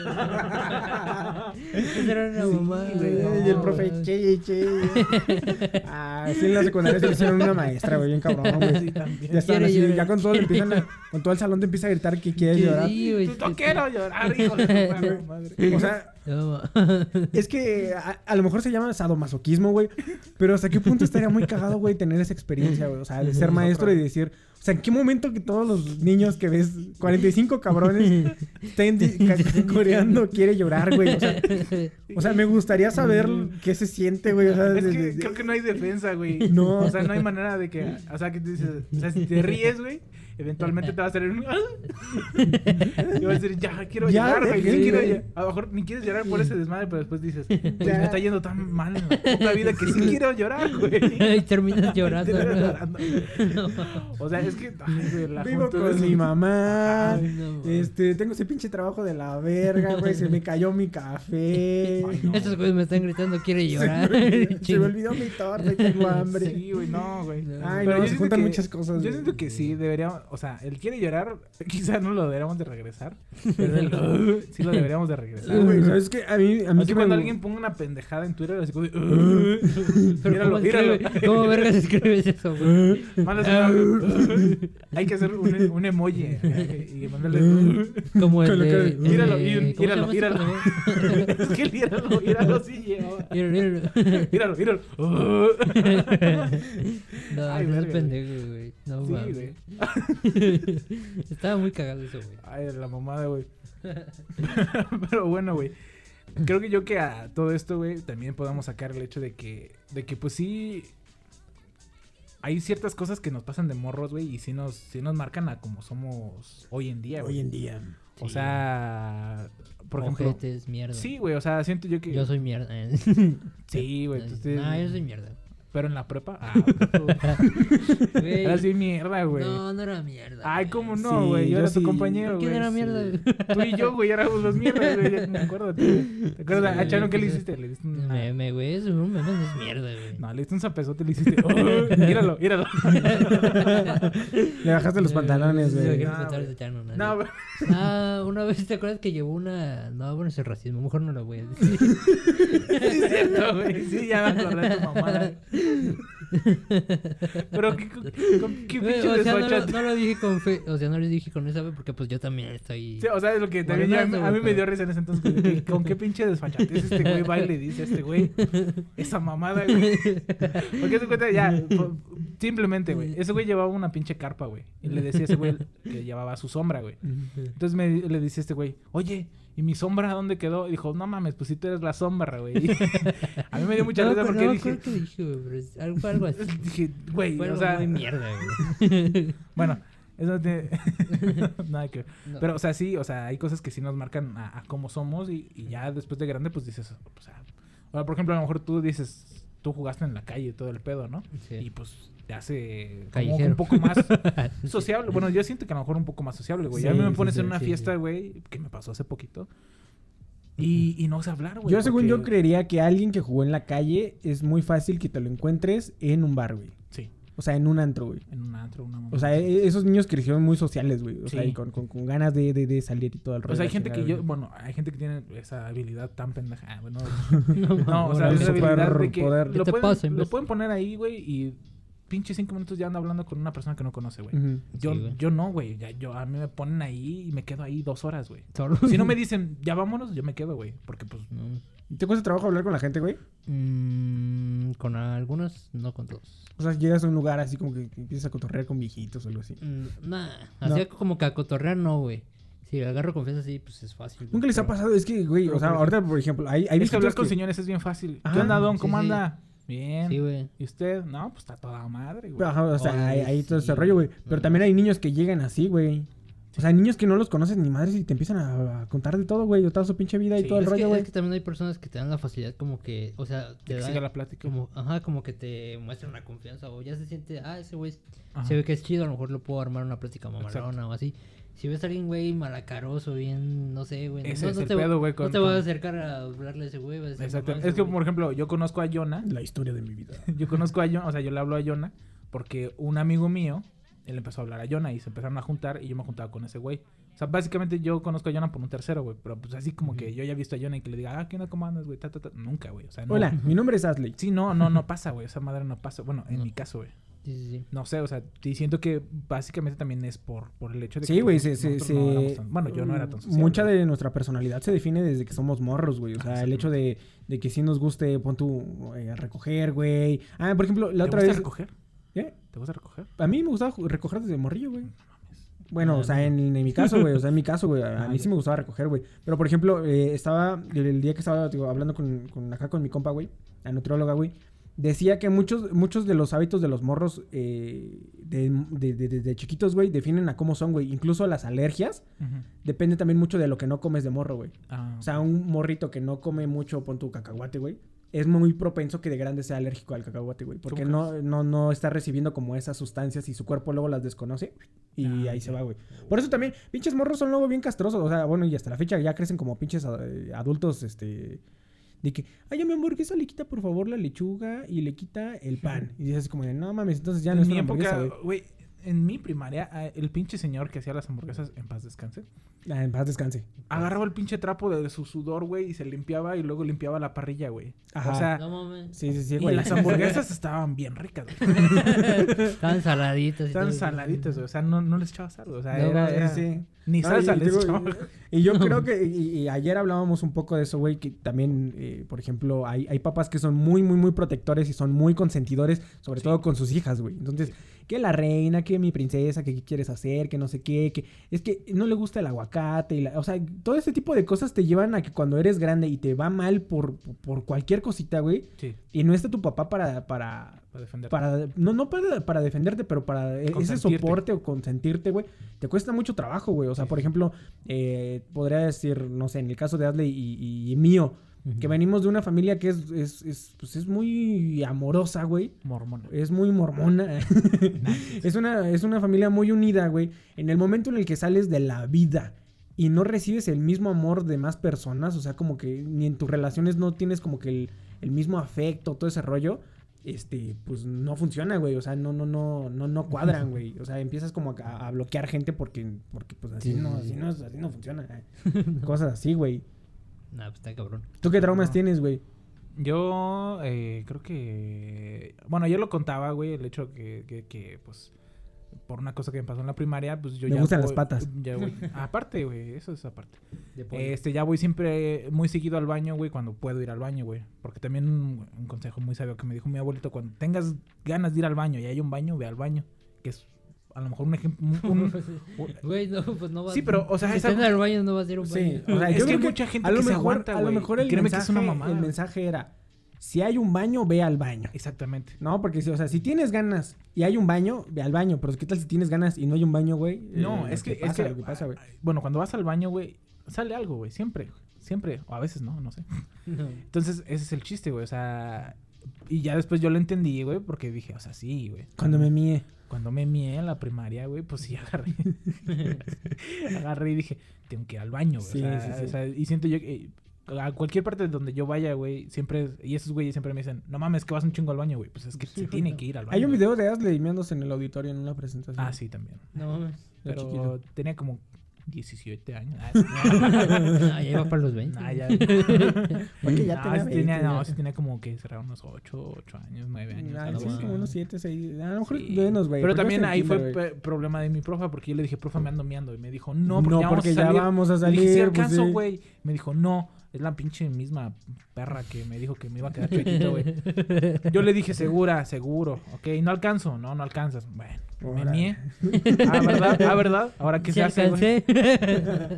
Esa era una mamá. güey, no, y el profe, che, che. Ah, sí, en la secundaria se hicieron una maestra, güey, bien cabrón, güey. Sí, también. Ya están así, llorar. ya con todo le empiezan a- con todo el salón te empieza a gritar que quiere llorar. Sí, güey. Tú, no quiero llorar, hijo de perra madre. O sea, es que a, a lo mejor se llama sadomasoquismo, güey. Pero hasta qué punto estaría muy cagado, güey, tener esa experiencia, güey. O sea, de ser maestro y decir, sea, ¿en qué momento que todos los niños que ves, 45 cabrones, estén coreando, quiere llorar, güey? O sea, o sea, me gustaría saber qué se siente, güey. O sea, Es que de- de- creo que no hay defensa, güey. No. O sea, no hay manera de que. O sea, que tú dices. O sea, si te ríes, güey, eventualmente te va a salir un. Y vas a decir, ya quiero Ya, llorar, güey. sí déjenme. quiero llorar. A lo mejor ni quieres llorar por ese desmadre, pero después dices, pues Ya. me está yendo tan mal en la vida que sí quiero llorar, güey. y terminas llorando. Terminas llorando. O sea, es que. Ay, güey, la Vivo juventud con es- mi mamá. Ay, no, este, tengo ese pinche trabajo de la verga, güey. Se me cayó mi café. Estos güeyes me están gritando, quiere llorar. Se me olvidó mi torta y tengo hambre. Sí, güey, no, güey. Ay, Pero no, se juntan que- muchas cosas. Yo güey. siento que sí, deberíamos, o sea, el quiere llorar, quizá no lo deberíamos de regresar, pero el sí lo deberíamos de regresar. Güey, ¿sabes qué? A mí, a mí Así que cuando me... alguien ponga una pendejada en Twitter, así como de, míralo, ¿cómo, míralo. escribe- ¿Cómo vergas escribes eso, güey? Hay que hacer un, un emoji eh, y mandarle. Como el de... Míralo, míralo, ¿cómo se llama míralo, míralo. Es que el míralo, míralo, sí lleva. Míralo, míralo. Míralo. No, Ay, no es pendejo, güey. No Sí, güey. Estaba muy cagado eso, güey. Ay, la mamada, güey. Pero bueno, güey. Creo que yo que a todo esto, güey, también podamos sacar el hecho de que, de que pues sí, hay ciertas cosas que nos pasan de morros, güey, y sí nos, sí nos marcan a como somos hoy en día, güey. Hoy en día. O sea, por ejemplo... Ojetes, mierda. Sí, güey, o sea, siento yo que... Yo soy mierda. Sí, güey. tú te- No, yo soy mierda. Pero en la prepa... Ah, Güey. era así mierda, güey. No, no era mierda. Ay, cómo Sí, no, güey. yo yo era tu sí. compañero, ¿Quién güey. era mierda? sí. Tú y yo, güey, éramos los mierdas, güey. Me acuerdo. ¿Te, ¿te acuerdas? ¿A Chano qué le hiciste? Le diste un... Meme, güey. Eso un meme no es mierda, güey. No, le diste un zapezote y le hiciste. Oh, míralo, míralo. Le bajaste los pantalones, Sí, güey. No, güey. Ah, una vez te acuerdas que llevó una. No, bueno, es el racismo. Mejor no lo voy a decir. Sí, es cierto, güey. Sí, ya me acordé de tu mamada. Pero qué, qué, qué pinche o sea, no lo, desfachate. no lo dije con fe. O sea, no lo dije con esa fe porque pues yo también estoy. Sí, o sea, es lo que también ya, a mí me dio risa en ese entonces. que ¿Con qué pinche desfachatez este güey va y le dice a este güey esa mamada, güey? Porque se cuenta ya, simplemente, güey. Ese güey llevaba una pinche carpa, güey. Y le decía a ese güey que llevaba su sombra, güey. Entonces me, le dice este güey, oye, ¿y mi sombra dónde quedó? Y dijo, no mames, pues si tú eres la sombra, güey. a mí me dio mucha no, risa porque no dije, qué dije, güey, pero es algo, fue algo así. dije, güey, o sea, muy mierda, güey. bueno, eso no tiene nada que ver. No. Pero, o sea, sí, o sea, hay cosas que sí nos marcan a, a cómo somos y, y ya después de grande, pues dices, o sea, o sea, por ejemplo, a lo mejor tú dices, tú jugaste en la calle todo el pedo, ¿no? Sí. Y pues te hace como un poco más sociable. Bueno, yo siento que a lo mejor un poco más sociable, güey. Sí, a mí me sí, pones sí, en una sí, fiesta, sí. güey, que me pasó hace poquito. Y, y no sé hablar, güey. Yo, según porque- yo, creería que alguien que jugó en la calle es muy fácil que te lo encuentres en un bar, güey. Sí, O sea, en un antro, güey. en un antro, una mamá. O sea, e- esos niños crecieron muy sociales, güey. O sea, y con, con, con ganas de, de, de salir y todo el rollo. Pues hay la gente que yo, bueno, hay gente que tiene esa habilidad tan pendeja. ah, Bueno, No, no, o sea, esa habilidad de que. ¿Qué lo te pueden, pasa, lo pueden poner ahí, güey, y pinche cinco minutos ya ando hablando con una persona que no conoce, güey. Yo, Sí, yo no, güey. Ya, yo, a mí me ponen ahí y me quedo ahí dos horas, güey. Si no me dicen, ya vámonos, yo me quedo, güey. Porque, pues, No. ¿Te cuesta trabajo hablar con la gente, güey? Mm, con algunos, no con todos. O sea, llegas a un lugar así como que empiezas a cotorrear con viejitos o algo así. Mm, nah, No. así como que a cotorrear no, güey. Si agarro confianza así, pues es fácil. güey, Nunca les ha pasado, es que, güey, o sea, ahorita, por ejemplo, hay, hay es que hablar con que- señores es bien fácil. Ajá, ¿Qué onda, Don? sí, ¿Cómo sí. anda? Bien. Sí, güey. ¿Y usted? No, pues está toda madre, güey. Ajá, o sea, Oye, hay, hay todo ese rollo, güey. Pero también hay niños que llegan así, güey. O sea, hay niños que no los conoces ni madres y te empiezan a, a contar de todo, güey. De toda su pinche vida y Sí, todo el Es rollo, es güey. que también hay personas que te dan la facilidad como que, o sea, te Que dan siga la plática. como, ajá, como que te muestran la confianza o ya se siente, ah, ese güey se ve que es chido, a lo mejor lo puedo armar una plática mamalona o así. Si ves a alguien, güey, malacaroso, bien, no sé, güey. Ese no, es no el te, pedo, güey, No con- te vas a acercar a hablarle a ese güey. Exacto. "No, Es ese que, güey". por ejemplo, yo conozco a Yona. La historia de mi vida. Yo conozco a Yona, o sea, yo le hablo a Yona porque un amigo mío, él empezó a hablar a Yona y se empezaron a juntar y yo me juntaba con ese güey. O sea, básicamente yo conozco a Yona por un tercero, güey. Pero pues así como que yo ya he visto a Yona y que le diga, ah, ¿qué onda, cómo andas, güey? Ta, ta, ta. Nunca, güey. O sea, no. Hola, mi nombre es Asley. Sí, no, no, no pasa, güey. Esa madre no pasa. Bueno, en No. mi caso, güey. Sí, sí, sí. No sé, o sea, y siento que básicamente también es por, por el hecho de que Sí, güey, se, nosotros no tan- Bueno, yo no era tan social. Mucha de nuestra personalidad se define desde que somos morros, güey. O sea, Ah, el hecho de, de que sí nos guste, pon tú, eh, recoger, güey. Ah, por ejemplo, la ¿Te otra gusta vez... recoger? ¿Eh? ¿Te gusta recoger? A mí me gustaba recoger desde morrillo, güey. Bueno, Ah, o sea, en, en mi caso, güey. O sea, en mi caso, güey. A, a mí sí me gustaba recoger, güey. Pero, por ejemplo, eh, estaba... El, el día que estaba digo, hablando con, con acá con mi compa, güey. La nutrióloga, güey. Decía que muchos, muchos de los hábitos de los morros eh, de, de, de- de- chiquitos, güey, definen a cómo son, güey. Incluso las alergias Ujú. depende también mucho de lo que no comes de morro, güey. Ah, O sea, un morrito que no come mucho, pon tu cacahuate, güey. Es muy propenso que de grande sea alérgico al cacahuate, güey. Porque ¿Cómo no, no, no está recibiendo como esas sustancias y su cuerpo luego las desconoce. Y Ah, ahí se va, güey. Por eso también, pinches morros son luego bien castrosos. O sea, bueno, y hasta la fecha ya crecen como pinches eh, adultos, este... De que, ay, a mi hamburguesa le quita por favor la lechuga y le quita el pan. Y dices como de, no mames, entonces ya no es en mi una época, güey. En mi primaria, el pinche señor que hacía las hamburguesas, en paz descanse, Ah, en paz descanse. agarraba el pinche trapo de su sudor, güey, y se limpiaba y luego limpiaba la parrilla, güey. Ajá. O sea, No mames. Sí, sí, sí, y güey. las hamburguesas estaban bien ricas, güey. Estaban saladitas. Estaban saladitas, güey. O sea, no, no les echaba sal. O sea, No, era, Sí, era- sí. Ni No, salsa y, les digo, echaba. y- y yo creo que, y, y ayer hablábamos un poco de eso, güey, que también, eh, por ejemplo, hay, hay papás que son muy, muy, muy protectores y son muy consentidores, sobre todo con sus hijas, güey. Entonces, que la reina, que mi princesa, que qué quieres hacer, que no sé qué, que es que no le gusta el aguacate, y la- o sea, todo este tipo de cosas te llevan a que cuando eres grande y te va mal por, por cualquier cosita, güey, Sí, y no está tu papá para, para, para defender. para no no para, para defenderte, pero para e- ese soporte o consentirte, güey, te cuesta mucho trabajo, güey. O sea, Sí. por ejemplo, eh, podría decir, no sé, en el caso de Adley y, y mío, que venimos de una familia que es, es, es, pues es muy amorosa, güey. Mormón. Es muy mormona. es, una, es una familia muy unida, güey. En el momento en el que sales de la vida y no recibes el mismo amor de más personas, o sea, como que ni en tus relaciones no tienes como que el, el mismo afecto, todo ese rollo, este, pues no funciona, güey. O sea, no, no, no, no, no cuadran, güey. O sea, empiezas como a, a bloquear gente porque, porque pues así Sí, no, sí, así sí. no, así no funciona. Cosas así, güey. Nah, pues está cabrón. ¿Tú qué traumas No. tienes, güey? Yo eh, creo que... Bueno, yo lo contaba, güey, el hecho que, que, que, pues, por una cosa que me pasó en la primaria, pues yo Me ya... gustan las patas. Ya voy- aparte, güey, eso es aparte. Este, ya voy siempre muy seguido al baño, güey, cuando puedo ir al baño, güey. Porque también un, un consejo muy sabio que me dijo mi abuelito, cuando tengas ganas de ir al baño y hay un baño, ve al baño. Que es a lo mejor un ejemplo... un- un- Güey, no, pues no vas Sí, pero, o sea, si esa- en el baño no vas a a un Sí, baño. o sea, Es yo que mucha gente a lo que se mejor, aguanta, A lo güey, mejor el créeme que es mensaje, una mamada. el mensaje era, si hay un baño, ve al baño. Exactamente. No, porque si, o sea, si tienes ganas y hay un baño, ve al baño. Pero ¿qué tal si tienes ganas y no hay un baño, güey? No, Eh, es ¿qué que, es pasa? que, lo que pasa, güey. bueno, cuando vas al baño, güey, sale algo, güey, siempre, siempre, o a veces no, no sé. No. Entonces, ese es el chiste, güey, o sea, y ya después yo lo entendí, güey, porque dije, o sea, sí, güey. Cuando me mie. Cuando me mié en la primaria, güey, pues sí agarré. agarré y dije, tengo que ir al baño, güey. Sí, o, sea, sí, sí. o sea, y siento yo que eh, a cualquier parte donde yo vaya, güey, siempre, y esos güeyes siempre me dicen, no mames, que vas un chingo al baño, güey. Pues es que se tiene que ir al baño. Hay un video de Asley meándose en el auditorio en una presentación. Ah, sí, también. No mames. De Pero chiquito. tenía como 17 años. Ah, Ah, ya iba para los 20. nah, ya. Porque ya No, tenía sí tenía, 20, no, sí tenía como que cerrar unos 8, 8 años, 9 años. Ah, algo sí, como unos 7, 6. A lo mejor Sí. menos, güey. Pero también ahí fue problema de mi profa porque yo le dije, profa, me ando miando. Y me dijo, no, porque, No, ya, vamos porque a ya salir. vamos a Le dije, sí salir, pues, alcanzo, sí. güey. Me dijo, no, es la pinche misma perra que me dijo que me iba a quedar chuequito, güey. Yo le dije, segura, seguro. Ok, no alcanzo. No, no alcanzas. Bueno, me mié. Ah, ¿verdad? Ah, ¿verdad? Ahora que Sí se hace, güey?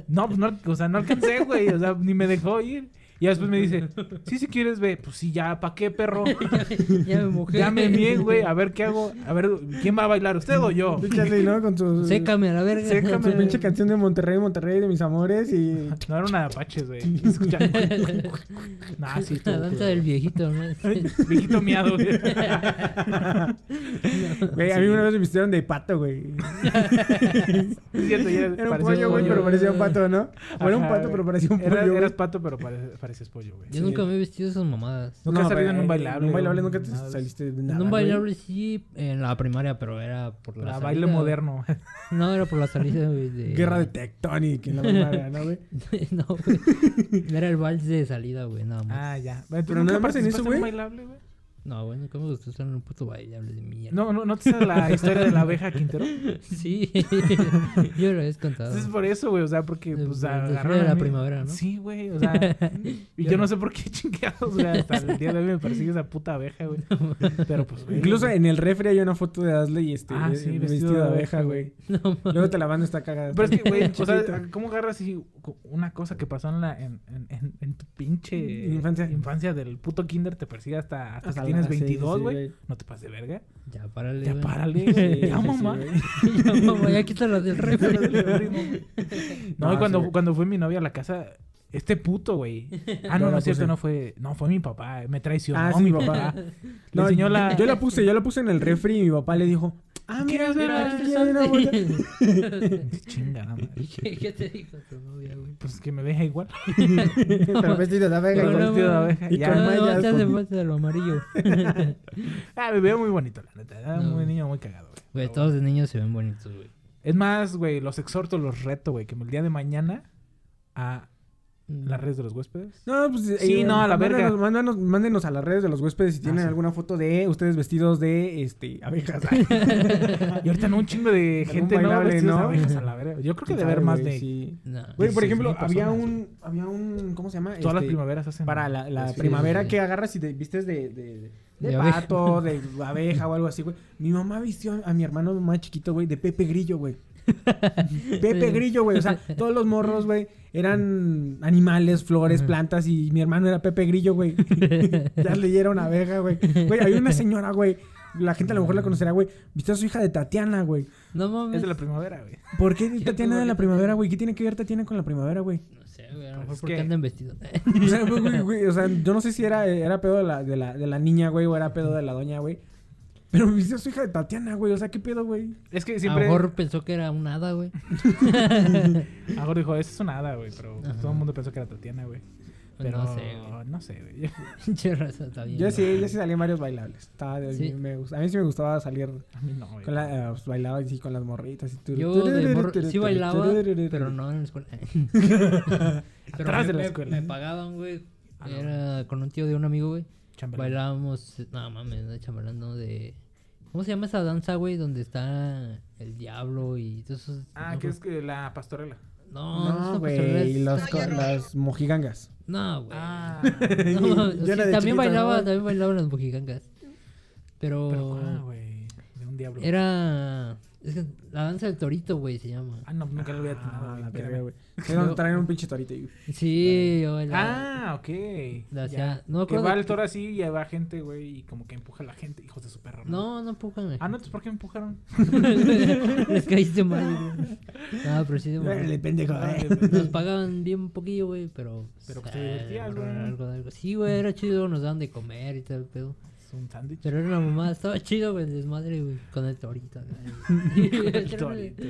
No, pues no, o sea, no alcancé, güey. O sea, ni me dejó ir. Y ya después me dice, sí, si quieres, ve. Pues sí, ya, ¿pa' qué, perro? ya me mojé. Ya me mié, güey. A ver qué hago. A ver, ¿quién va a bailar? ¿Usted o yo? Ashley, ¿no? Con su, Sécame a la verga. Sécame. con su pinche canción de Monterrey, Monterrey, de mis amores y... No era una de apaches, güey. Escucha. Nah, sí, La danza del viejito, ¿no? Viejito miado, güey. Güey, a mí una vez me vistieron de pato, güey. Es cierto, ya Era un parecía pollo, güey, pero parecía un pato, ¿no? Era un pato, pero parecía un pollo. Eras pato, pero pare- pareces pollo, güey. Yo nunca me he vestido de esas mamadas. Nunca has salido en un bailable. En un bailable nunca te nada saliste de En nada, un güey. bailable sí, en la primaria, pero era por la, La salida. baile moderno. No, era por la salida, güey, de... Guerra de Tectonic en la primaria, ¿no, güey? no, güey. Era el vals de salida, güey, nada más. Ah, ya. ¿Tú Pero nunca nada más en eso, güey. un bailable, güey? No, nunca me gustó estar en un puto bailable de mierda. No, no, ¿no te sabes la historia de la abeja Quintero? Sí, yo lo he contado. Entonces es por eso, güey. O sea, porque De- pues agarraron la primavera, ¿no? Sí, güey. O sea, y yo no sé por qué chingados, güey. Hasta el día de hoy me persigue esa puta abeja, güey. Pero pues, güey. Incluso en el refri hay una foto de Asley este, Ah, eh, sí, vestido, de abeja, güey. No. Luego te la mando, está cagada. Pero es que, güey, o sea, ¿cómo agarras así una cosa que pasó en, la, en, en, en, en tu pinche Infancia. infancia del puto kinder te persigue hasta, hasta, Hasta tienes la- sí, 22, sí, güey? no te pases de verga. Ya, párale, Ya párale, Sí, Ya, mamá. ya, mamá, ya quítala del refri. No, No, cuando, cuando fue mi novia a la casa, este puto, güey. Ah, no, Yo no es cierto, no fue. No, fue mi papá. Me traicionó Ah, sí, mi papá. No, enseñó la. Yo la puse, yo la puse en el refri y mi papá le dijo, ah, mira, ¿Quieres ver mira, a aquí Santi? hay una botella". Chingada madre. ¿Qué, ¿Qué te dijo tu novia, güey? Pues que me deja igual. Pero vestido de abeja. Con y vestido de abeja. y Ya. con No, no, mallas, te hace con- falta lo amarillo. Ah, me veo muy bonito, la neta. Era No. muy niño, muy cagado, güey. Güey, todos de niños se ven bonitos, güey. Es más, güey, los exhorto, los reto, güey, que el día de mañana a las redes de los huéspedes. No, pues Sí, no, a la verga. mándanos, mándanos- mándenos a las redes de los huéspedes si tienen sí. alguna foto de ustedes vestidos de este abejas. Y ahorita no un chingo de gente, ¿no? bailable, de ¿no? abejas a la verga. Yo creo que ¿Quién debe haber más de... Sí. No. Güey, por 16,000 ejemplo, había personas, un, había un, ¿cómo se llama? Todas las Este, primaveras hacen... Para la, primavera sí. que agarras y te vistes de, de, de, De de abeja. pato, de abeja o algo así, güey. Mi mamá vistió a mi hermano más chiquito, güey, de Pepe Grillo, güey. Pepe Grillo, güey. O sea, todos los morros, güey, eran animales, flores, plantas y mi hermano era Pepe Grillo, güey. ya leyeron una abeja, güey. Güey, hay una señora, güey. La gente a lo mejor la conocerá, güey. Vistió a su hija de Tatiana, güey. No mames. Es de la primavera, güey. ¿Por qué Tatiana de la primavera, güey? ¿Qué tiene que ver Tatiana con la primavera, güey? No sé, güey. A lo mejor es porque que- andan vestidos. O sea, güey, güey, güey, o sea, yo no sé si era, era pedo de la, de, la, de la niña, güey, o era pedo de la doña, güey. Pero me a su hija de Tatiana, güey. O sea, ¿qué pedo, güey? Es que A siempre... mejor pensó que era un hada, güey. Ahora dijo, eso es una hada, güey. Pero Ajá. todo el mundo pensó que era Tatiana, güey. Pero No sé, güey. No sé, güey. Pinche raza, está bien. Yo sí, yo sí salí en varios bailables. Estaba de- Sí. me gust- a mí sí me gustaba salir A mí no, güey. con la, eh, pues, bailaba así con las morritas. Y turu- Yo de morro sí bailaba, pero no en la escuela. Pero Atrás me- de la me- escuela. Me pagaban, güey. Ah, no. Era con un tío de un amigo, güey. Chamberlain. Bailábamos, no mames, de chambelán, no de... ¿Cómo se llama esa danza, güey? Donde está el diablo y todo eso. Ah, no, que es que la pastorela. No, no, No, güey. es- Los, las mojigangas. No, güey. Ah. No, sí, también chiquito, bailaba, ¿no? también bailaban las mojigangas. Pero, Pero, ah, güey. De un diablo. era... Es que la danza del torito, güey, se llama. Ah, no, nunca lo había atinado, Ah, güey. verga, güey. Es donde traen un pinche torito. y- Sí, bailaba. Ah, ok. La Ya. hacía- no que va el toro así y va gente, güey, y como que empuja a la gente, hijos de su perro. No, no empujan. Ah, no, entonces ¿por qué me empujaron? Les caíste mal, güey. No, pero sí de Órale, pendejo. Eh. güey. Nos pagaban bien poquillo, güey, pero... Pero pues te eh, divertías, güey. algo, algo. Sí, güey, era chido, nos daban de comer y el pedo. Un sándwich. Pero era una mamada, estaba chido, güey, el desmadre, güey, con el torito. güey. El torito.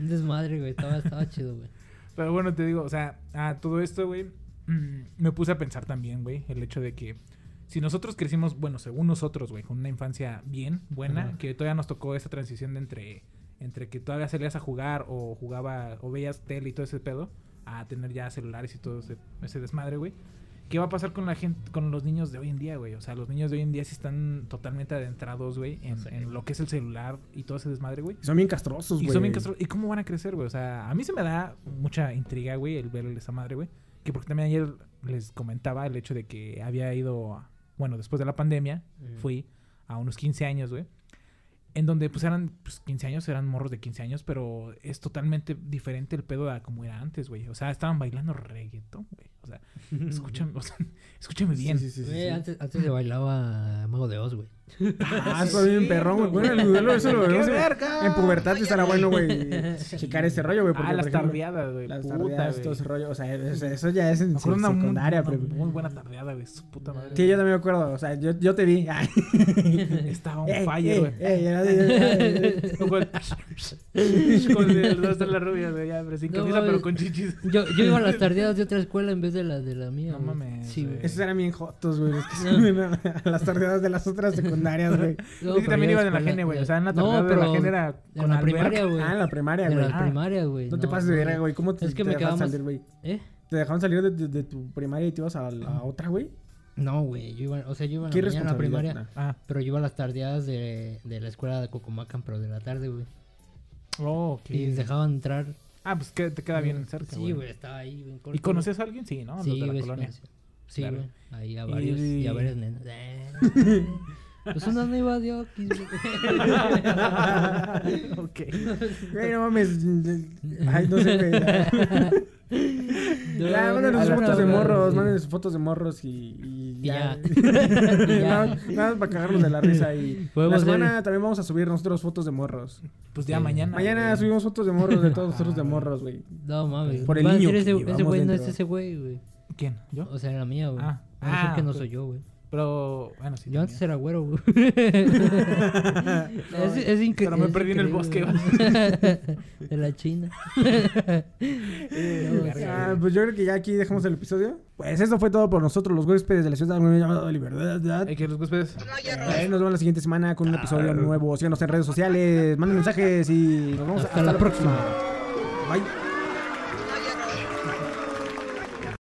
Un desmadre, güey, estaba, estaba chido, güey. Pero bueno, te digo, o sea, a todo esto, güey, mm, me puse a pensar también, güey, el hecho de que si nosotros crecimos, bueno, según nosotros, güey, con una infancia bien, buena, Ajá. que todavía nos tocó esa transición de entre entre que todavía salías a jugar o jugaba o veías tele y todo ese pedo, a tener ya celulares y todo ese, ese desmadre, güey. ¿Qué va a pasar con la gente, con los niños de hoy en día, güey? O sea, los niños de hoy en día sí están totalmente adentrados, güey, en, en lo que es el celular y todo ese desmadre, güey. Son bien castrosos, Y güey. son bien castro- ¿Y cómo van a crecer, güey? O sea, a mí se me da mucha intriga, güey, el ver esa madre, güey. Que porque también ayer les comentaba el hecho de que había ido, a- bueno, después de la pandemia, fui a unos 15 años, güey. En donde, pues, eran, pues, 15 años, eran morros de 15 años, pero es totalmente diferente el pedo a como era antes, güey. O sea, estaban bailando reggaetón, güey. Sea, escúchame, o sea, escúchame bien. Sí, sí, sí, sí, Güey, sí. antes, antes se bailaba Mago de Oz, güey. Ah, está bien perrón, güey. Bueno, el modelo eso lo ¡Qué vemos en- pubertad estará bueno, güey. Checar ese rollo, güey. Ah, las tardeadas, güey. Las tardeadas, todo ese rollo. O sea, eso, eso ya es en secundaria, pero... muy buena tardeada, güey. Su puta madre. Sí, yo también me acuerdo. O sea, yo, yo te vi. Estaba Ey, fire, ey, güey. ey, era de- Con el- dos de la rubia, güey. Ya, pero sin camisa, pero con chichis. Yo, yo iba a las tardeadas de otra escuela en vez de las de la mía. No mames, Sí, güey. güey. Esos eran bien jotos, güey. Las tardeadas de las otras secundarias, güey. No, es que también ya iban en la gene, güey. O sea, en la No, de la gene era en con la la primaria, güey. Ah, en la primaria, En güey. las Ah, primarias, güey. No te pases de verga, güey. ¿Cómo te, Es que te me dejaban salir, güey? ¿Eh? ¿Te dejaban salir de, de- de tu primaria y te ibas a la otra, güey? No, güey. Yo iba, o sea, yo iba en ¿Qué la la primaria. Ah, Pero yo iba a las tardeadas de, de la escuela de Cocomacan, pero de la tarde, güey. oh, ok. Y dejaban entrar. Ah, pues que te queda bien cerca, Sí, güey, estaba ahí. bien corto, ¿Y conoces a alguien? Sí, ¿no? güey. Los Sí, de la güey, sí colonia. Sí, Claro. güey. Ahí a varios, y... Y- a varias nenas. Eh. pues una iba de ok. Güey, no mames. Ay, no sé, güey. Ya, ya mándenos la fotos de morros, mándenos fotos de morros y, y Y ya. ya. Y ya. nada, nada más para cagarnos de la risa. Y la semana también vamos a subir nosotros fotos de morros. Pues ya Sí. mañana. Mañana güey. subimos fotos de morros de todos nosotros de morros, güey. No mames. Por el niño ese, güey no es ese güey, güey. ¿Quién? ¿Yo? O sea, la mía, güey. Ah. Ah, que no soy yo, güey. Pero, bueno, sí. Yo antes era güero, güey. es, es incre- Pero me perdí en el increíble, bosque, de la China. Ah, pues yo creo que ya aquí dejamos el episodio. Pues eso fue todo por nosotros, los huéspedes de la ciudad llamado Libertad. Hay que los huéspedes. Eh, nos vemos la siguiente semana con un episodio nuevo. Síganos en redes sociales, manden mensajes y nos vemos Hasta la próxima. Bye.